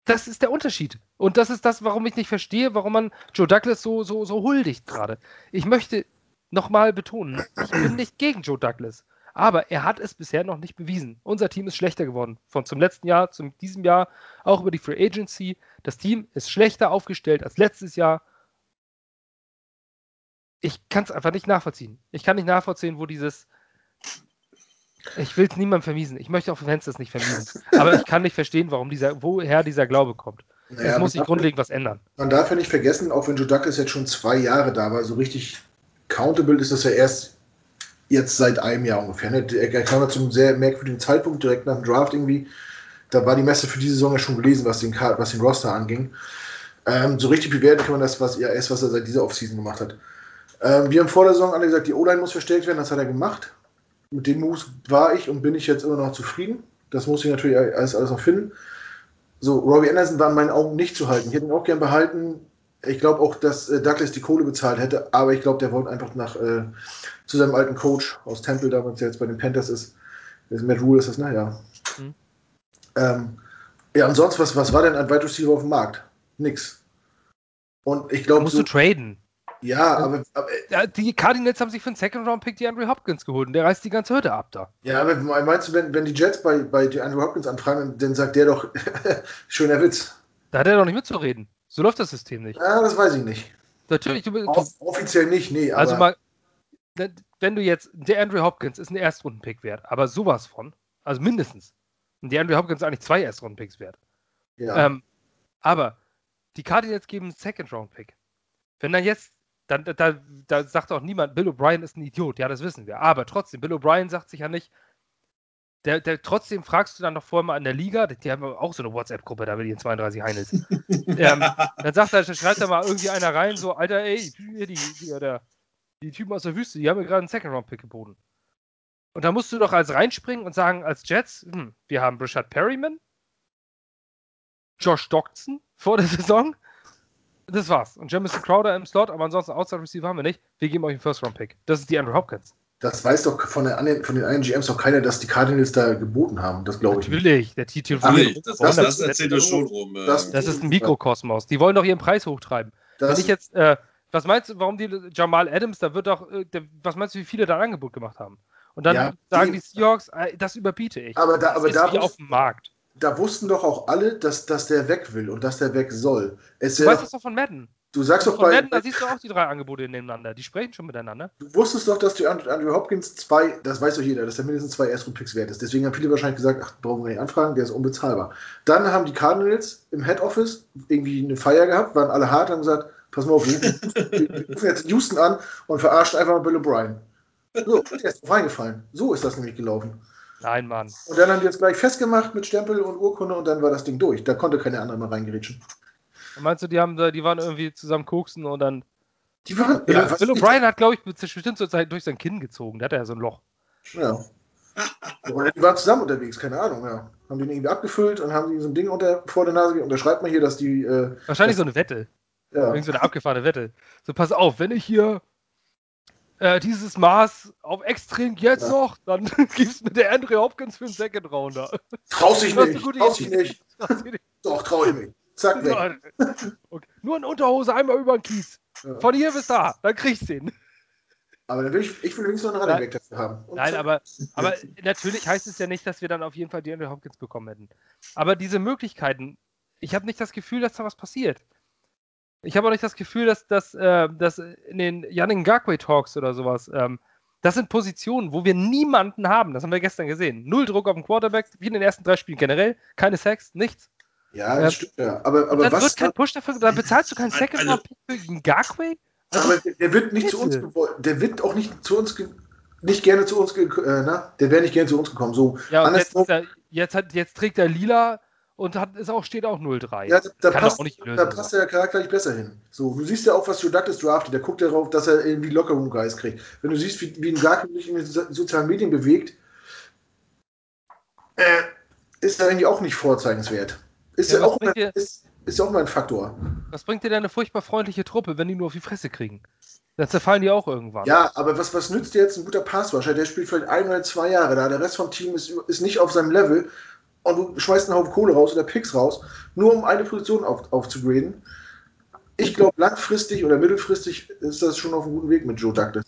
das ist der Unterschied. Und das ist das, warum ich nicht verstehe, warum man Joe Douglas so, so, so huldigt gerade. Ich möchte nochmal betonen, ich bin nicht gegen Joe Douglas. Aber er hat es bisher noch nicht bewiesen. Unser Team ist schlechter geworden. Von zum letzten Jahr zu diesem Jahr, auch über die Free Agency. Das Team ist schlechter aufgestellt als letztes Jahr. Ich kann es einfach nicht nachvollziehen. Ich kann nicht nachvollziehen, wo dieses. Ich will es niemandem vermiesen. Ich möchte auch Fans das nicht vermiesen. Aber ich kann nicht verstehen, warum dieser, woher dieser Glaube kommt. Naja, es muss sich grundlegend was ändern. Man darf ja nicht vergessen, auch wenn Joe Douglas jetzt schon zwei Jahre da war, so richtig countable ist das ja erst jetzt seit einem Jahr ungefähr. Ne? Er kam ja zum sehr merkwürdigen Zeitpunkt, direkt nach dem Draft irgendwie. Da war die Messe für diese Saison ja schon gelesen, was den, was den Roster anging. Ähm, so richtig bewerten kann man das, was er ist, was er seit dieser Offseason gemacht hat. Ähm, wir haben vor der Saison alle gesagt, die O-Line muss verstärkt werden, das hat er gemacht. Mit dem Moves war ich und bin ich jetzt immer noch zufrieden. Das muss ich natürlich alles, alles noch finden. So, Robbie Anderson war in meinen Augen nicht zu halten. Ich hätte ihn auch gern behalten. Ich glaube auch, dass äh, Douglas die Kohle bezahlt hätte, aber ich glaube, der wollte einfach nach äh, zu seinem alten Coach aus Temple, damals der jetzt bei den Panthers ist. Matt Rule ist das, naja. Ne? Mhm. Ähm, ja, und sonst, was, was war denn ein Wide Receiver auf dem Markt? Nix. Und ich glaube. Musst so, du traden. Ja, aber, aber ja, die Cardinals haben sich für einen Second-Round-Pick die Andrew Hopkins geholt und der reißt die ganze Hütte ab da. Ja, aber meinst du, wenn, wenn die Jets bei, bei Andrew Hopkins anfragen, dann sagt der doch, schöner Witz. Da hat er doch nicht mitzureden. So läuft das System nicht. Ja, das weiß ich nicht. Natürlich. Du, Off offiziell nicht, nee. also mal, wenn du jetzt, der Andrew Hopkins ist ein Erstrunden-Pick wert, aber sowas von, also mindestens. Und der Andrew Hopkins ist eigentlich zwei Erstrunden-Picks wert. Ja. Ähm, aber die Cardinals geben einen Second-Round-Pick. Wenn dann jetzt, dann da, da sagt auch niemand, Bill O'Brien ist ein Idiot. Ja, das wissen wir. Aber trotzdem, Bill O'Brien sagt sich ja nicht, der, der, trotzdem fragst du dann noch vorher mal an der Liga, die haben auch so eine WhatsApp-Gruppe, da mit den 32 Heinels. ähm, dann sagt er, schreibt da mal irgendwie einer rein, so, Alter, ey, die, die, die, die Typen aus der Wüste, die haben mir gerade einen Second-Round-Pick geboten. Und da musst du doch als reinspringen und sagen, als Jets, hm, wir haben Brishad Perryman, Josh Doctson vor der Saison. Das war's. Und Jamison Crowder im Slot, aber ansonsten Outside Receiver haben wir nicht. Wir geben euch einen First-Round-Pick. Das ist die Andrew Hopkins. Das weiß doch von, der, von den anderen GMs doch keiner, dass die Cardinals da geboten haben. Das glaube ich. Natürlich, der Titel. Das, das, das, erzählt er schon rum. Das, das, ist ein Mikrokosmos. Die wollen doch ihren Preis hochtreiben. Wenn ich jetzt äh, was meinst du, warum die Jamal Adams, da wird doch, äh, was meinst du, wie viele da ein Angebot gemacht haben? Und dann ja, sagen die, die Seahawks, äh, das überbiete ich. Aber da, aber da wie auf dem Markt. Da wussten doch auch alle, dass, dass der weg will und dass der weg soll. Es du weißt das doch von Madden. Du sagst doch bei, Madden, da siehst du auch die drei Angebote nebeneinander. Die sprechen schon miteinander. du wusstest doch, dass die And- Andrew Hopkins zwei, das weiß doch jeder, dass der mindestens zwei Erstrunden-Picks wert ist. Deswegen haben viele wahrscheinlich gesagt, ach, brauchen wir nicht anfragen, der ist unbezahlbar. Dann haben die Cardinals im Head Office irgendwie eine Feier gehabt, waren alle hart, haben gesagt, pass mal auf, wir rufen, jetzt Houston an und verarschen einfach mal Bill O'Brien. So, der ist reingefallen. So ist das nämlich gelaufen. Nein, Mann. Und dann haben die jetzt gleich festgemacht mit Stempel und Urkunde und dann war das Ding durch. Da konnte keine andere mal reingerätschen. Meinst du, die, haben, da- die waren irgendwie zusammen koksen und dann. Die waren, Bill, ja, Bill O'Brien hat, glaube ich, bestimmt zur Zeit durch sein Kinn gezogen. Da hat er ja so ein Loch. Ja. Oder die waren zusammen unterwegs, keine Ahnung, ja. Haben den irgendwie abgefüllt und haben die so ein Ding unter, vor der Nase gegeben. Unterschreibt mal hier, dass die, äh, Wahrscheinlich Das- so eine Wette. ja. Irgend so eine abgefahrene Wette. So, pass auf, wenn ich hier äh, dieses Maß auf trink jetzt Ja. noch, dann gibt's mit der Andre Hopkins für einen Second Rounder. Traust dich nicht, traust dich nicht. Doch, trau ich mich. Zack, weg. okay. Nur in Unterhose einmal über den Kies. Ja. Von hier bis da, dann kriegst du ihn. Aber will ich, will wenigstens noch einen Running Back dafür haben. Und Nein, aber, aber natürlich heißt es ja nicht, dass wir dann auf jeden Fall die Andre Hopkins bekommen hätten. Aber diese Möglichkeiten, ich habe nicht das Gefühl, dass da was passiert. Ich habe auch nicht das Gefühl, dass, dass, äh, dass in den Yannick Ngakwe Talks oder sowas, ähm, das sind Positionen, wo wir niemanden haben. Das haben wir gestern gesehen. Null Druck auf den Quarterback, wie in den ersten drei Spielen generell. Keine Sacks, nichts. Ja, das Ja. stimmt, ja. Aber, aber dann was. wird kein Push dafür, dann bezahlst du keinen Second Round Pick für Ngakwe? Also, aber der- der wird nicht zu uns. Der wird auch nicht zu uns nicht gerne zu uns äh, na? Der wäre nicht gerne zu uns gekommen. So ja, jetzt, er, jetzt, hat, jetzt trägt er lila und hat, ist auch, steht auch 0-3. Ja, da, Kann passt, nicht da passt er charakterlich besser hin. So, du siehst ja auch, was Joe Douglas draftet. Der guckt darauf, dass er irgendwie Lockerroom-Guys kriegt. Wenn du siehst, wie, wie ein Garten sich in den so- sozialen Medien bewegt, äh, ist er irgendwie auch nicht vorzeigenswert. Ist Ja, ja, auch, mal, dir- ist, ist ja auch mal ein Faktor. Was bringt dir denn eine furchtbar freundliche Truppe, wenn die nur auf die Fresse kriegen? Dann zerfallen die auch irgendwann. Ja, aber was, was nützt dir jetzt ein guter Passwasher? Der spielt vielleicht ein oder zwei Jahre da. Der Rest vom Team ist, ist nicht auf seinem Level. Und du schmeißt einen Haufen Kohle raus oder Picks raus, nur um eine Position auf, aufzugraden. Ich glaube, langfristig oder mittelfristig ist das schon auf einem guten Weg mit Joe Douglas.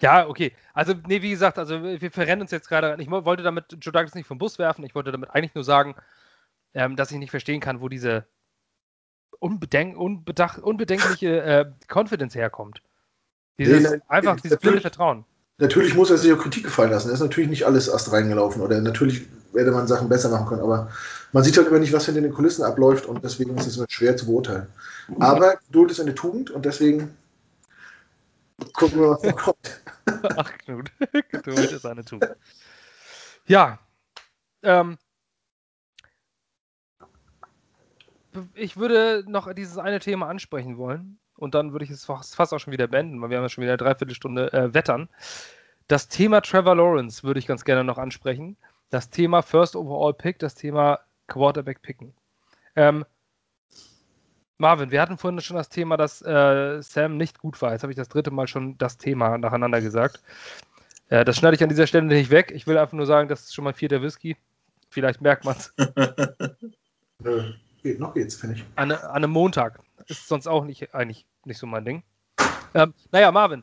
Ja, okay. Also, nee, wie gesagt, also wir verrennen uns jetzt gerade. Ich wollte damit Joe Douglas nicht vom Bus werfen. Ich wollte damit eigentlich nur sagen, ähm, dass ich nicht verstehen kann, wo diese unbedacht unbedenkliche äh, Confidence herkommt. Dieses Nee, einfach dieses natürlich- Vertrauen. Natürlich muss er sich auch Kritik gefallen lassen. Er ist natürlich nicht alles erst reingelaufen oder natürlich hätte man Sachen besser machen können, aber man sieht halt immer nicht, was hinter den Kulissen abläuft und deswegen ist es immer schwer zu beurteilen. Aber Geduld ist eine Tugend und deswegen gucken wir, was noch kommt. Ach, Knut. Geduld ist eine Tugend. Ja. Ähm, ich würde noch dieses eine Thema ansprechen wollen und dann würde ich es fast, auch schon wieder beenden, weil wir haben ja schon wieder eine Dreiviertelstunde äh, wettern. Das Thema Trevor Lawrence würde ich ganz gerne noch ansprechen. Das Thema First Overall Pick, das Thema Quarterback Picken. Ähm, Marvin, wir hatten vorhin schon das Thema, dass äh, Sam nicht gut war. Jetzt habe ich das dritte Mal schon das Thema nacheinander gesagt. Äh, das schneide ich an dieser Stelle nicht weg. Ich will einfach nur sagen, das ist schon mal vierter Whisky. Vielleicht merkt man es. Geht, noch geht's, finde ich. An, an einem Montag. Ist sonst auch nicht, eigentlich nicht so mein Ding. Ähm, naja, Marvin.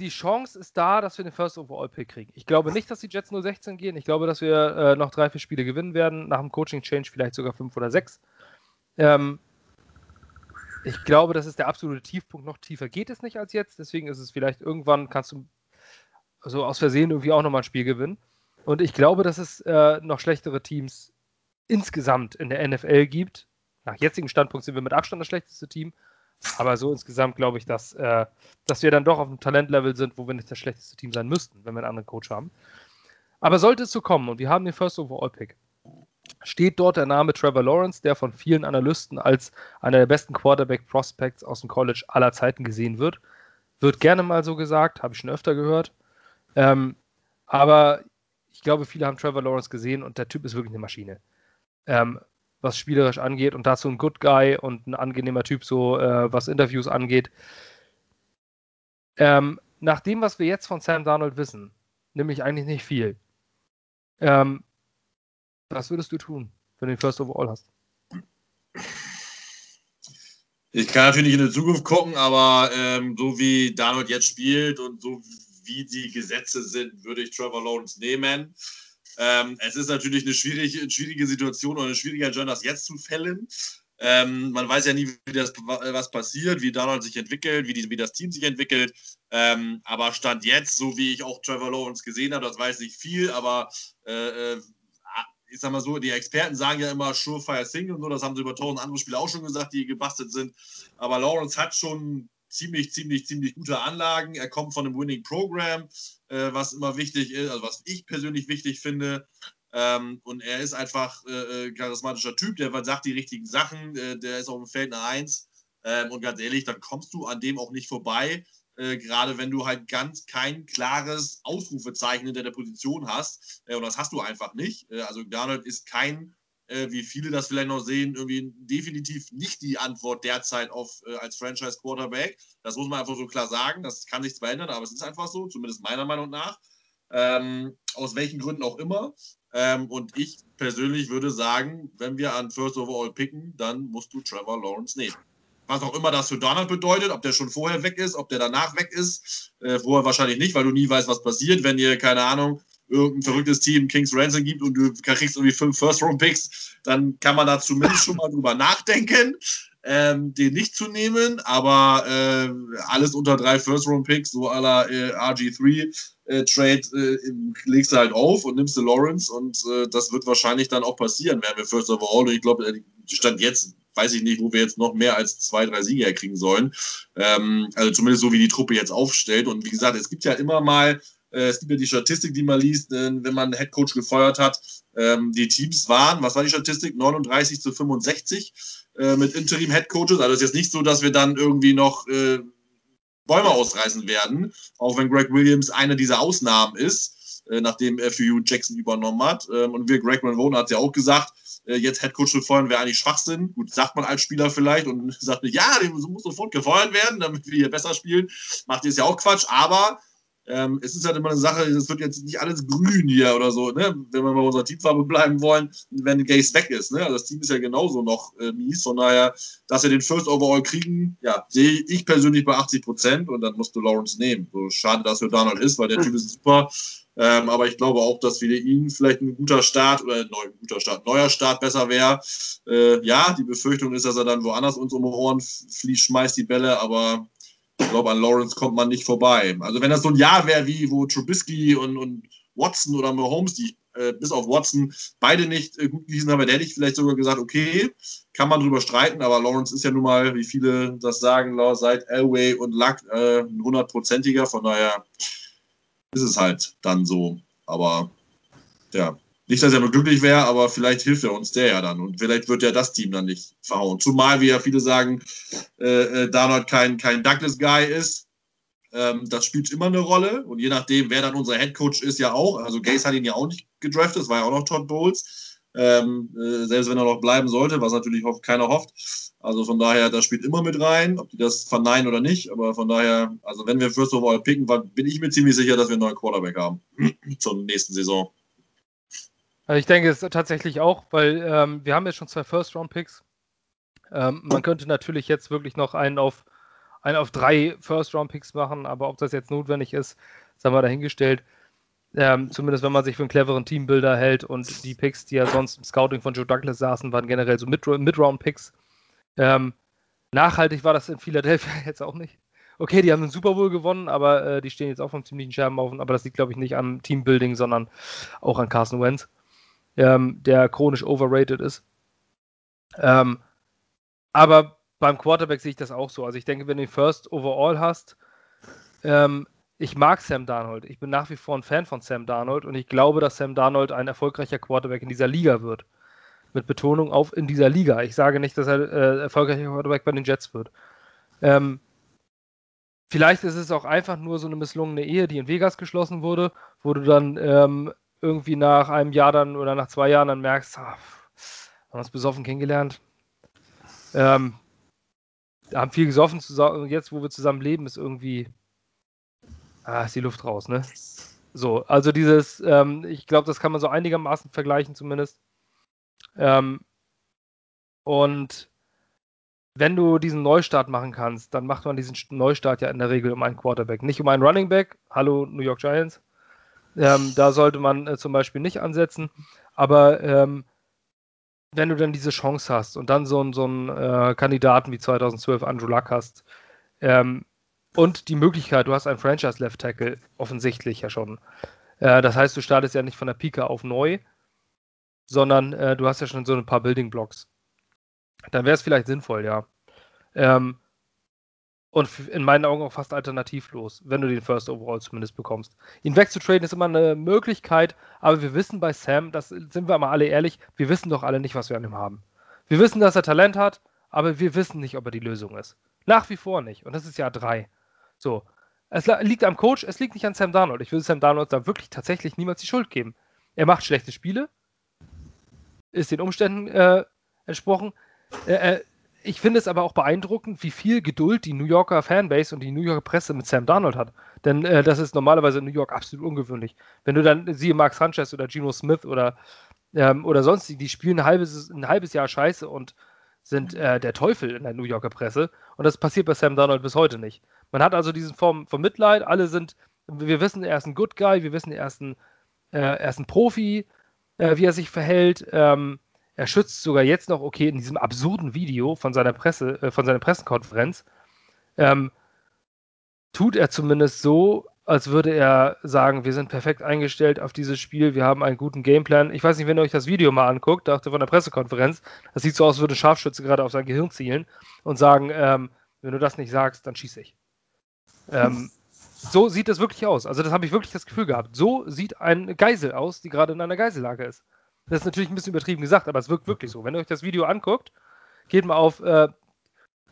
Die Chance ist da, dass wir den First Overall Pick kriegen. Ich glaube nicht, dass die Jets nur 16 gehen. Ich glaube, dass wir äh, noch drei, vier Spiele gewinnen werden. Nach dem Coaching Change vielleicht sogar fünf oder sechs. Ähm, ich glaube, das ist der absolute Tiefpunkt. Noch tiefer geht es nicht als jetzt. Deswegen ist es vielleicht irgendwann, kannst du so aus Versehen irgendwie auch nochmal ein Spiel gewinnen. Und ich glaube, dass es äh, noch schlechtere Teams insgesamt in der NFL gibt. Nach jetzigem Standpunkt sind wir mit Abstand das schlechteste Team. Aber so insgesamt glaube ich, dass, äh, dass wir dann doch auf einem Talentlevel sind, wo wir nicht das schlechteste Team sein müssten, wenn wir einen anderen Coach haben. Aber sollte es so kommen und wir haben den First Overall Pick, steht dort der Name Trevor Lawrence, der von vielen Analysten als einer der besten Quarterback Prospects aus dem College aller Zeiten gesehen wird. Wird gerne mal so gesagt, habe ich schon öfter gehört. Ähm, aber ich glaube, viele haben Trevor Lawrence gesehen und der Typ ist wirklich eine Maschine. Ähm, was spielerisch angeht und dazu ein Good Guy und ein angenehmer Typ, so äh, was Interviews angeht. Ähm, nach dem, was wir jetzt von Sam Darnold wissen, nämlich eigentlich nicht viel. Ähm, was würdest du tun, wenn du den First Overall hast? Ich kann natürlich in die Zukunft gucken, aber ähm, so wie Darnold jetzt spielt und so wie die Gesetze sind, würde ich Trevor Lawrence nehmen. Ähm, es ist natürlich eine schwierige, schwierige Situation oder eine schwierige Entscheidung, das jetzt zu fällen. Ähm, man weiß ja nie, wie das, was passiert, wie Donald sich entwickelt, wie, die, wie das Team sich entwickelt. Ähm, aber Stand jetzt, so wie ich auch Trevor Lawrence gesehen habe, das weiß nicht viel, aber äh, äh ich sag mal so, die Experten sagen ja immer Surefire Thing und so, das haben sie über tausend andere Spiele auch schon gesagt, die gebastelt sind. Aber Lawrence hat schon ziemlich, ziemlich, ziemlich gute Anlagen. Er kommt von einem Winning Program, äh, was immer wichtig ist, also was ich persönlich wichtig finde. Ähm, und er ist einfach äh, äh charismatischer Typ, der sagt die richtigen Sachen, äh, der ist auf dem Feld eine Eins. Ähm, und ganz ehrlich, dann kommst du an dem auch nicht vorbei. Äh, gerade wenn du halt ganz kein klares Ausrufezeichen hinter der Position hast. Äh, und das hast du einfach nicht. Äh, also Garnold ist kein, äh, wie viele das vielleicht noch sehen, irgendwie definitiv nicht die Antwort derzeit auf äh, als Franchise Quarterback. Das muss man einfach so klar sagen. Das kann sich zwar ändern, aber es ist einfach so, zumindest meiner Meinung nach. Ähm, aus welchen Gründen auch immer. Ähm, und ich persönlich würde sagen, wenn wir an First Overall picken, dann musst du Trevor Lawrence nehmen was auch immer das für Donald bedeutet, ob der schon vorher weg ist, ob der danach weg ist. Äh, vorher wahrscheinlich nicht, weil du nie weißt, was passiert, wenn ihr, keine Ahnung, irgendein verrücktes Team Kings Ransom gibt und du kriegst irgendwie fünf First-Round-Picks, dann kann man da zumindest schon mal drüber nachdenken, ähm, den nicht zu nehmen. Aber äh, alles unter drei First-Round-Picks, so aller äh, RG3, äh, äh, legst du halt auf und nimmst du Lawrence und äh, das wird wahrscheinlich dann auch passieren, werden wir First Overall. Und ich glaube, äh, Stand jetzt weiß ich nicht, wo wir jetzt noch mehr als zwei, drei Siege herkriegen sollen. Ähm, also zumindest so, wie die Truppe jetzt aufstellt. Und wie gesagt, es gibt ja immer mal, es gibt ja die Statistik, die man liest, äh, wenn man einen Headcoach gefeuert hat. Ähm, die Teams waren, was war die Statistik? 39 zu 65 äh, mit Interim-Headcoaches. Also es ist jetzt nicht so, dass wir dann irgendwie noch äh, Bäume ausreißen werden, auch wenn Greg Williams eine dieser Ausnahmen ist, äh, nachdem er für Hugh Jackson übernommen hat. Ähm, und wir, Greg Manvone hat ja auch gesagt, äh, jetzt Headcoach zu feuern, wäre eigentlich Schwachsinn. Gut, sagt man als Spieler vielleicht und sagt ja, der muss sofort gefeuert werden, damit wir hier besser spielen. Macht jetzt ja auch Quatsch, aber ähm, es ist halt immer eine Sache, es wird jetzt nicht alles grün hier oder so, ne? wenn wir bei unserer Teamfarbe bleiben wollen, wenn Gaze weg ist. Ne? Also das Team ist ja genauso noch äh, mies, von daher, dass wir den First Overall kriegen, ja, sehe ich persönlich bei 80 Prozent und dann musst du Lawrence nehmen. So schade, dass er Donald ist, weil der Typ ist super. Ähm, aber ich glaube auch, dass für ihn vielleicht ein guter Start oder ein neuer, guter Start, neuer Start besser wäre. Äh, ja, die Befürchtung ist, dass er dann woanders uns um die Ohren fließt, schmeißt die Bälle, aber ich glaube, an Lawrence kommt man nicht vorbei. Also wenn das so ein Jahr wäre wie wo Trubisky und, und Watson oder Mahomes, die äh, bis auf Watson beide nicht äh, gut gelesen haben, dann hätte ich vielleicht sogar gesagt, okay, kann man drüber streiten, aber Lawrence ist ja nun mal, wie viele das sagen, seit Elway und Luck äh, ein hundertprozentiger, von daher ist es halt dann so. Aber ja, nicht, dass er nur glücklich wäre, aber vielleicht hilft er uns der ja dann. Und vielleicht wird ja das Team dann nicht verhauen. Zumal, wie ja viele sagen, äh, äh Darnold kein, kein Douglas-Guy ist. Ähm, das spielt immer eine Rolle. Und je nachdem, wer dann unser Headcoach ist, ja auch. Also Gaze hat ihn ja auch nicht gedraftet, das war ja auch noch Todd Bowles. Ähm, äh, selbst wenn er noch bleiben sollte, was natürlich hoff, keiner hofft. Also von daher, das spielt immer mit rein, ob die das verneinen oder nicht. Aber von daher, also wenn wir First of All picken, bin ich mir ziemlich sicher, dass wir einen neuen Quarterback haben zur nächsten Saison. Also ich denke es tatsächlich auch, weil ähm, wir haben jetzt schon zwei First-Round-Picks. Ähm, man könnte natürlich jetzt wirklich noch einen auf, einen auf drei First-Round-Picks machen, aber ob das jetzt notwendig ist, sagen wir dahingestellt. Ähm, zumindest wenn man sich für einen cleveren Teambuilder hält und die Picks, die ja sonst im Scouting von Joe Douglas saßen, waren generell so Mid-Round-Picks. Ähm, nachhaltig war das in Philadelphia jetzt auch nicht. Okay, die haben den Super Bowl gewonnen, aber äh, die stehen jetzt auch vom ziemlichen Scherbenhaufen. Aber das liegt, glaube ich, nicht am Teambuilding, sondern auch an Carson Wentz, ähm, der chronisch overrated ist. Ähm, aber beim Quarterback sehe ich das auch so. Also ich denke, wenn du den First Overall hast, ähm, ich mag Sam Darnold. Ich bin nach wie vor ein Fan von Sam Darnold und ich glaube, dass Sam Darnold ein erfolgreicher Quarterback in dieser Liga wird. Mit Betonung auf in dieser Liga. Ich sage nicht, dass er äh, erfolgreicher Quarterback bei den Jets wird. Ähm, vielleicht ist es auch einfach nur so eine misslungene Ehe, die in Vegas geschlossen wurde, wo du dann ähm, irgendwie nach einem Jahr dann oder nach zwei Jahren dann merkst, ah, haben uns besoffen kennengelernt. Ähm, haben viel gesoffen zusammen. Jetzt, wo wir zusammen leben, ist irgendwie ah, ist die Luft raus, ne? So, also dieses, ähm, ich glaube, das kann man so einigermaßen vergleichen zumindest. Ähm, und wenn du diesen Neustart machen kannst, dann macht man diesen Neustart ja in der Regel um einen Quarterback, nicht um einen Running Back. Hallo New York Giants. Ähm, da sollte man äh, zum Beispiel nicht ansetzen. Aber ähm, wenn du dann diese Chance hast und dann so, so einen äh, Kandidaten wie 2012 Andrew Luck hast ähm, und die Möglichkeit, du hast einen Franchise-Left Tackle, offensichtlich ja schon. Äh, das heißt, du startest ja nicht von der Pika auf neu, sondern äh, du hast ja schon so ein paar Building Blocks. Dann wäre es vielleicht sinnvoll, ja. Ähm, und in meinen Augen auch fast alternativlos, wenn du den First Overall zumindest bekommst. Ihn wegzutraden ist immer eine Möglichkeit, aber wir wissen bei Sam, das sind wir mal alle ehrlich, wir wissen doch alle nicht, was wir an ihm haben. Wir wissen, dass er Talent hat, aber wir wissen nicht, ob er die Lösung ist. Nach wie vor nicht. Und das ist Jahr drei. So. Es liegt am Coach, es liegt nicht an Sam Darnold. Ich will Sam Darnold da wirklich tatsächlich niemals die Schuld geben. Er macht schlechte Spiele, ist den Umständen äh, entsprochen. Äh, ich finde es aber auch beeindruckend, wie viel Geduld die New Yorker Fanbase und die New Yorker Presse mit Sam Darnold hat. Denn äh, das ist normalerweise in New York absolut ungewöhnlich. Wenn du dann siehe Mark Sanchez oder Geno Smith oder, ähm, oder sonst, die spielen ein halbes, ein halbes Jahr Scheiße und sind äh, der Teufel in der New Yorker Presse. Und das passiert bei Sam Darnold bis heute nicht. Man hat also diesen Form von Mitleid. Alle sind, wir wissen, er ist ein Good Guy, wir wissen, er ist ein, äh, er ist ein Profi, äh, wie er sich verhält. Ähm, er schützt sogar jetzt noch, okay, in diesem absurden Video von seiner Presse, äh, von seiner Pressekonferenz, ähm, tut er zumindest so, als würde er sagen, wir sind perfekt eingestellt auf dieses Spiel, wir haben einen guten Gameplan. Ich weiß nicht, wenn ihr euch das Video mal anguckt, dachte von der Pressekonferenz, das sieht so aus, als würde Scharfschütze gerade auf sein Gehirn zielen und sagen, ähm, wenn du das nicht sagst, dann schieße ich. Ähm, so sieht das wirklich aus. Also das habe ich wirklich das Gefühl gehabt. So sieht ein Geisel aus, die gerade in einer Geisellage ist. Das ist natürlich ein bisschen übertrieben gesagt, aber es wirkt wirklich so. Wenn ihr euch das Video anguckt, geht mal auf äh,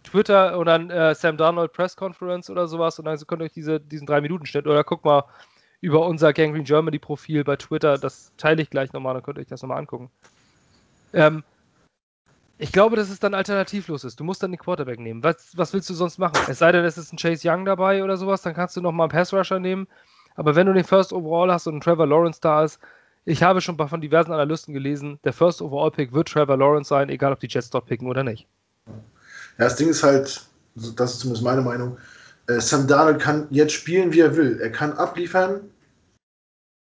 Twitter und dann äh, Sam Darnold Press Conference oder sowas und dann könnt ihr euch diese, diesen drei Minuten stellen oder guckt mal über unser Gangrene Germany Profil bei Twitter, das teile ich gleich nochmal, dann könnt ihr euch das nochmal angucken. Ähm, ich glaube, dass es dann alternativlos ist. Du musst dann den Quarterback nehmen. Was, was willst du sonst machen? Es sei denn, es ist ein Chase Young dabei oder sowas, dann kannst du nochmal einen Pass Rusher nehmen. Aber wenn du den First Overall hast und ein Trevor Lawrence da ist, ich habe schon von diversen Analysten gelesen, der First Overall Pick wird Trevor Lawrence sein, egal ob die Jets dort picken oder nicht. Ja, das Ding ist halt, das ist zumindest meine Meinung, äh, Sam Darnold kann jetzt spielen, wie er will. Er kann abliefern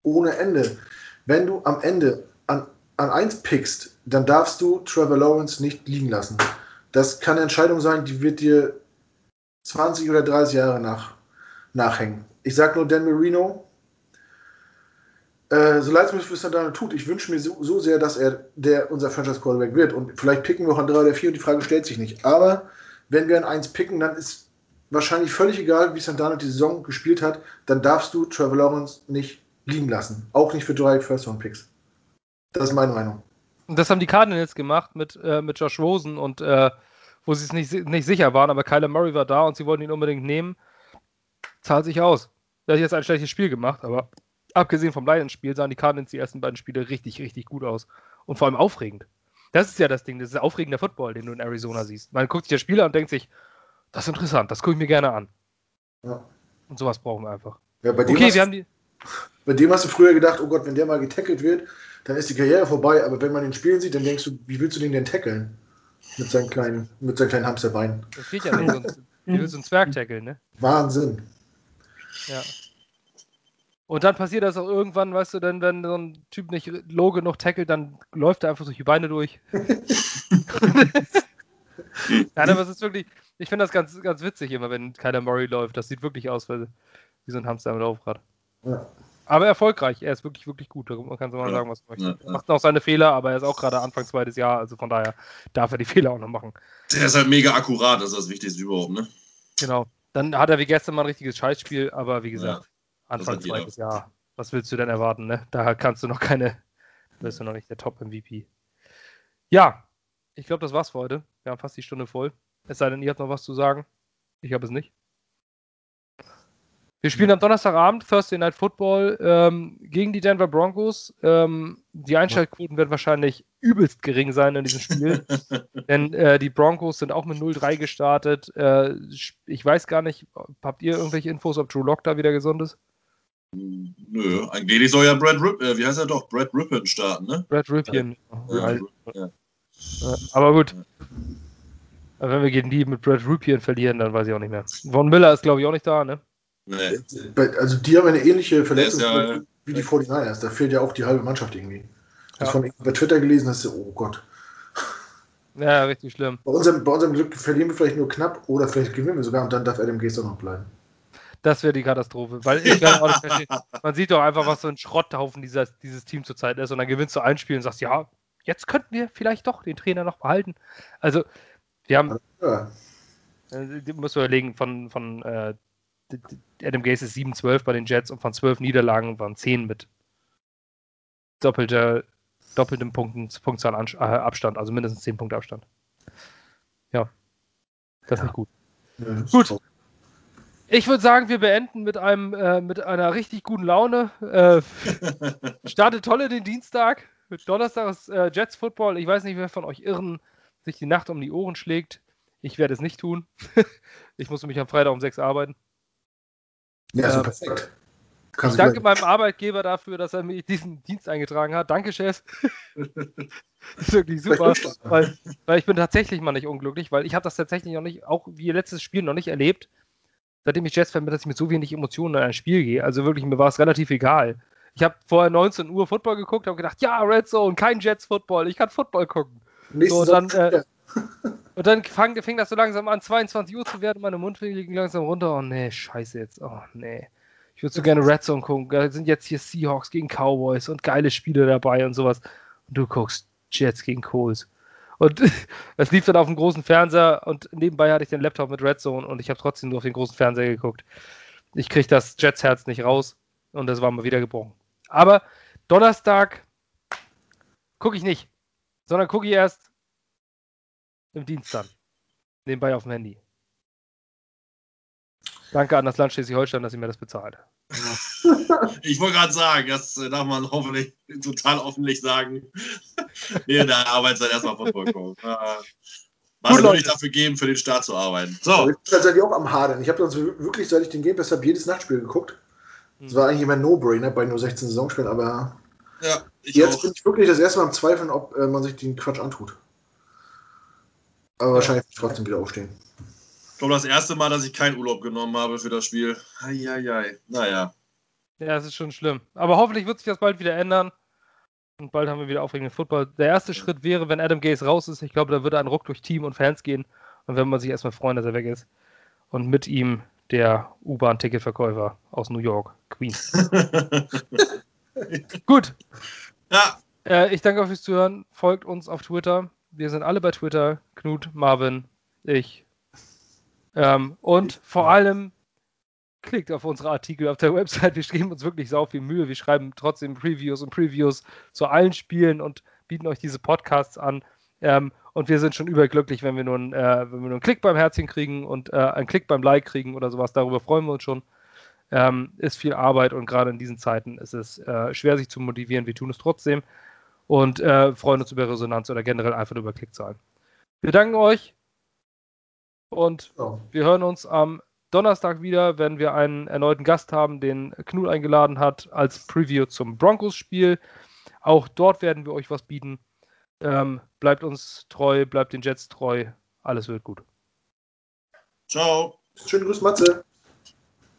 ohne Ende. Wenn du am Ende an, an 1 pickst, dann darfst du Trevor Lawrence nicht liegen lassen. Das kann eine Entscheidung sein, die wird dir 20 oder 30 Jahre nach, nachhängen. Ich sage nur Dan Marino, äh, so leid es mir für Santana tut, ich wünsche mir so, so, sehr, dass er der unser Franchise Quarterback wird. Und vielleicht picken wir auch an 3 oder 4 und die Frage stellt sich nicht. Aber wenn wir an 1 picken, dann ist wahrscheinlich völlig egal, wie Santana die Saison gespielt hat, dann darfst du Trevor Lawrence nicht liegen lassen. Auch nicht für drei First-Round-Picks. Das ist meine Meinung. Und das haben die Cardinals gemacht mit, äh, mit Josh Rosen und äh, wo sie es nicht, nicht sicher waren, aber Kyler Murray war da und sie wollten ihn unbedingt nehmen. Zahlt sich aus. Er hat jetzt ein schlechtes Spiel gemacht, aber abgesehen vom Lions-Spiel sahen die Cardinals die ersten beiden Spiele richtig, richtig gut aus. Und vor allem aufregend. Das ist ja das Ding, das ist aufregender Football, den du in Arizona siehst. Man guckt sich das Spiel an und denkt sich, das ist interessant, das gucke ich mir gerne an. Ja. Und sowas brauchen wir einfach. Ja, bei dem okay, wir haben die. Bei dem hast du früher gedacht, oh Gott, wenn der mal getackelt wird, dann ist die Karriere vorbei. Aber wenn man ihn spielen sieht, dann denkst du, wie willst du den denn tackeln? Mit seinen kleinen, mit seinen kleinen Hamsterbeinen. Das geht ja nicht, sonst, wie willst du einen Zwerg tackeln, ne? Wahnsinn. Ja. Und dann passiert das auch irgendwann, weißt du, denn wenn so ein Typ nicht low genug tackelt, dann läuft er einfach durch die Beine durch. Nein, aber es ist wirklich, ich finde das ganz, ganz witzig immer, wenn keiner Murray läuft. Das sieht wirklich aus wie so ein Hamster mit Laufrad. Ja. Aber erfolgreich, er ist wirklich, wirklich gut. Man kann so mal ja. sagen, was man möchte. Ja, Macht noch seine Fehler, aber er ist auch gerade Anfang zweites Jahr, also von daher darf er die Fehler auch noch machen. Der ist halt mega akkurat, das ist das Wichtigste überhaupt, ne? Genau. Dann hat er wie gestern mal ein richtiges Scheißspiel, aber wie gesagt, Anfang zweites Jahr. Was willst du denn erwarten, ne? Da kannst du noch keine, bist du noch nicht der Top-MVP. Ja, ich glaube, das war's für heute. Wir haben fast die Stunde voll. Es sei denn, ihr habt noch was zu sagen. Ich habe es nicht. Wir spielen am Donnerstagabend Thursday Night Football ähm, gegen die Denver Broncos. Ähm, die Einschaltquoten werden wahrscheinlich übelst gering sein in diesem Spiel. denn äh, die Broncos sind auch mit 0-3 gestartet. Äh, ich weiß gar nicht, habt ihr irgendwelche Infos, ob Drew Lock da wieder gesund ist? Nö, angeblich soll ja Brad Rip, äh, wie heißt er doch, Brad Rippin starten, ne? Brad Ripien. Ja, ja. Aber gut. Aber wenn wir gegen die mit Brad Ripien verlieren, dann weiß ich auch nicht mehr. Von Miller ist, glaube ich, auch nicht da, ne? Nee. Also die haben eine ähnliche Verletzung ja, wie die 49ers. Da fehlt ja auch die halbe Mannschaft irgendwie. Das ja. von bei Twitter gelesen hast, oh Gott. Ja, richtig schlimm. Bei unserem, bei unserem Glück verlieren wir vielleicht nur knapp oder vielleicht gewinnen wir sogar und dann darf Adam Gaze auch noch bleiben. Das wäre die Katastrophe. Weil ich kann auch nicht verstehen. Man sieht doch einfach, was so ein Schrotthaufen dieser, dieses Team zurzeit ist. Und dann gewinnst du ein Spiel und sagst, ja, jetzt könnten wir vielleicht doch den Trainer noch behalten. Also, wir haben. Ja. Äh, musst du überlegen, von, von äh, Adam Gaze ist 7-12 bei den Jets und von 12 Niederlagen waren 10 mit doppelter, doppeltem Punkten, Punktzahl äh, Abstand, also mindestens 10 Punkte Abstand. Ja. Das ist ja. nicht gut. Ja, gut. Ich würde sagen, wir beenden mit einem äh, mit einer richtig guten Laune. Äh, startet tolle den Dienstag. Mit Donnerstag ist äh, Jets Football. Ich weiß nicht, wer von euch Irren sich die Nacht um die Ohren schlägt. Ich werde es nicht tun. ich muss mich am Freitag um 6 arbeiten. Ja, so ähm, perfekt. Kann ich danke meinem Arbeitgeber dafür, dass er mir diesen Dienst eingetragen hat. Danke, Chef. das ist wirklich super, weil, weil ich bin tatsächlich mal nicht unglücklich, weil ich habe das tatsächlich noch nicht, auch wie letztes Spiel noch nicht erlebt, seitdem ich Jets-Fan bin, dass ich mit so wenig Emotionen in ein Spiel gehe. Also wirklich, mir war es relativ egal. Ich habe vorher 19 Uhr Football geguckt, habe gedacht, ja, Red Zone, kein Jets-Football, ich kann Football gucken. So, und, dann, äh, und dann fang, fing das so langsam an, 22 Uhr zu werden, meine Mundwinkel ging langsam runter. Oh nee, scheiße jetzt. Oh nee. Ich würde so gerne Red Zone gucken. Da sind jetzt hier Seahawks gegen Cowboys und geile Spiele dabei und sowas. Und du guckst Jets gegen Coles. Und es lief dann auf dem großen Fernseher und nebenbei hatte ich den Laptop mit Red Zone und ich habe trotzdem nur auf den großen Fernseher geguckt. Ich kriege das Jets-Herz nicht raus und das war mal wieder gebrochen. Aber Donnerstag gucke ich nicht, sondern gucke ich erst im Dienst dann. Nebenbei auf dem Handy. Danke an das Land Schleswig-Holstein, dass ihr mir das bezahlt. Ich wollte gerade sagen, das äh, darf man hoffentlich total offentlich sagen. nee, in der Arbeitszeit erstmal von vollkommen. Was würde ich dafür geben, für den Start zu arbeiten? So. Ich bin tatsächlich auch am Hadern. Ich habe sonst wirklich, seit ich den Game Pass habe, jedes Nachtspiel geguckt. Das war eigentlich immer ein No-Brainer bei nur 16 Saisonspielen, aber ja, jetzt auch. bin ich wirklich das erste Mal am Zweifeln, ob äh, man sich den Quatsch antut. Aber ja. wahrscheinlich trotzdem wieder aufstehen. Ich glaube, das erste Mal, dass ich keinen Urlaub genommen habe für das Spiel. Eieiei. Naja. Ja, es ist schon schlimm. Aber hoffentlich wird sich das bald wieder ändern. Und bald haben wir wieder aufregenden Football. Der erste Schritt wäre, wenn Adam Gaze raus ist. Ich glaube, da würde ein Ruck durch Team und Fans gehen. Und wenn man sich erstmal freuen, dass er weg ist. Und mit ihm der U-Bahn-Ticketverkäufer aus New York, Queens. Gut. Ja. Äh, ich danke euch fürs Zuhören. Folgt uns auf Twitter. Wir sind alle bei Twitter. Knut, Marvin, ich. Ähm, und vor allem klickt auf unsere Artikel auf der Website. Wir geben uns wirklich sau viel Mühe. Wir schreiben trotzdem Previews und Previews zu allen Spielen und bieten euch diese Podcasts an. Ähm, und wir sind schon überglücklich, wenn wir nur, einen, äh, wenn wir nur einen Klick beim Herzchen kriegen und äh, einen Klick beim Like kriegen oder sowas. Darüber freuen wir uns schon. Ähm, ist viel Arbeit und gerade in diesen Zeiten ist es äh, schwer, sich zu motivieren. Wir tun es trotzdem und äh, freuen uns über Resonanz oder generell einfach über Klickzahlen. Wir danken euch und oh. wir hören uns am Donnerstag wieder, wenn wir einen erneuten Gast haben, den Knut eingeladen hat, als Preview zum Broncos-Spiel. Auch dort werden wir euch was bieten. Ähm, bleibt uns treu, bleibt den Jets treu. Alles wird gut. Ciao. Schönen Grüß, Matze.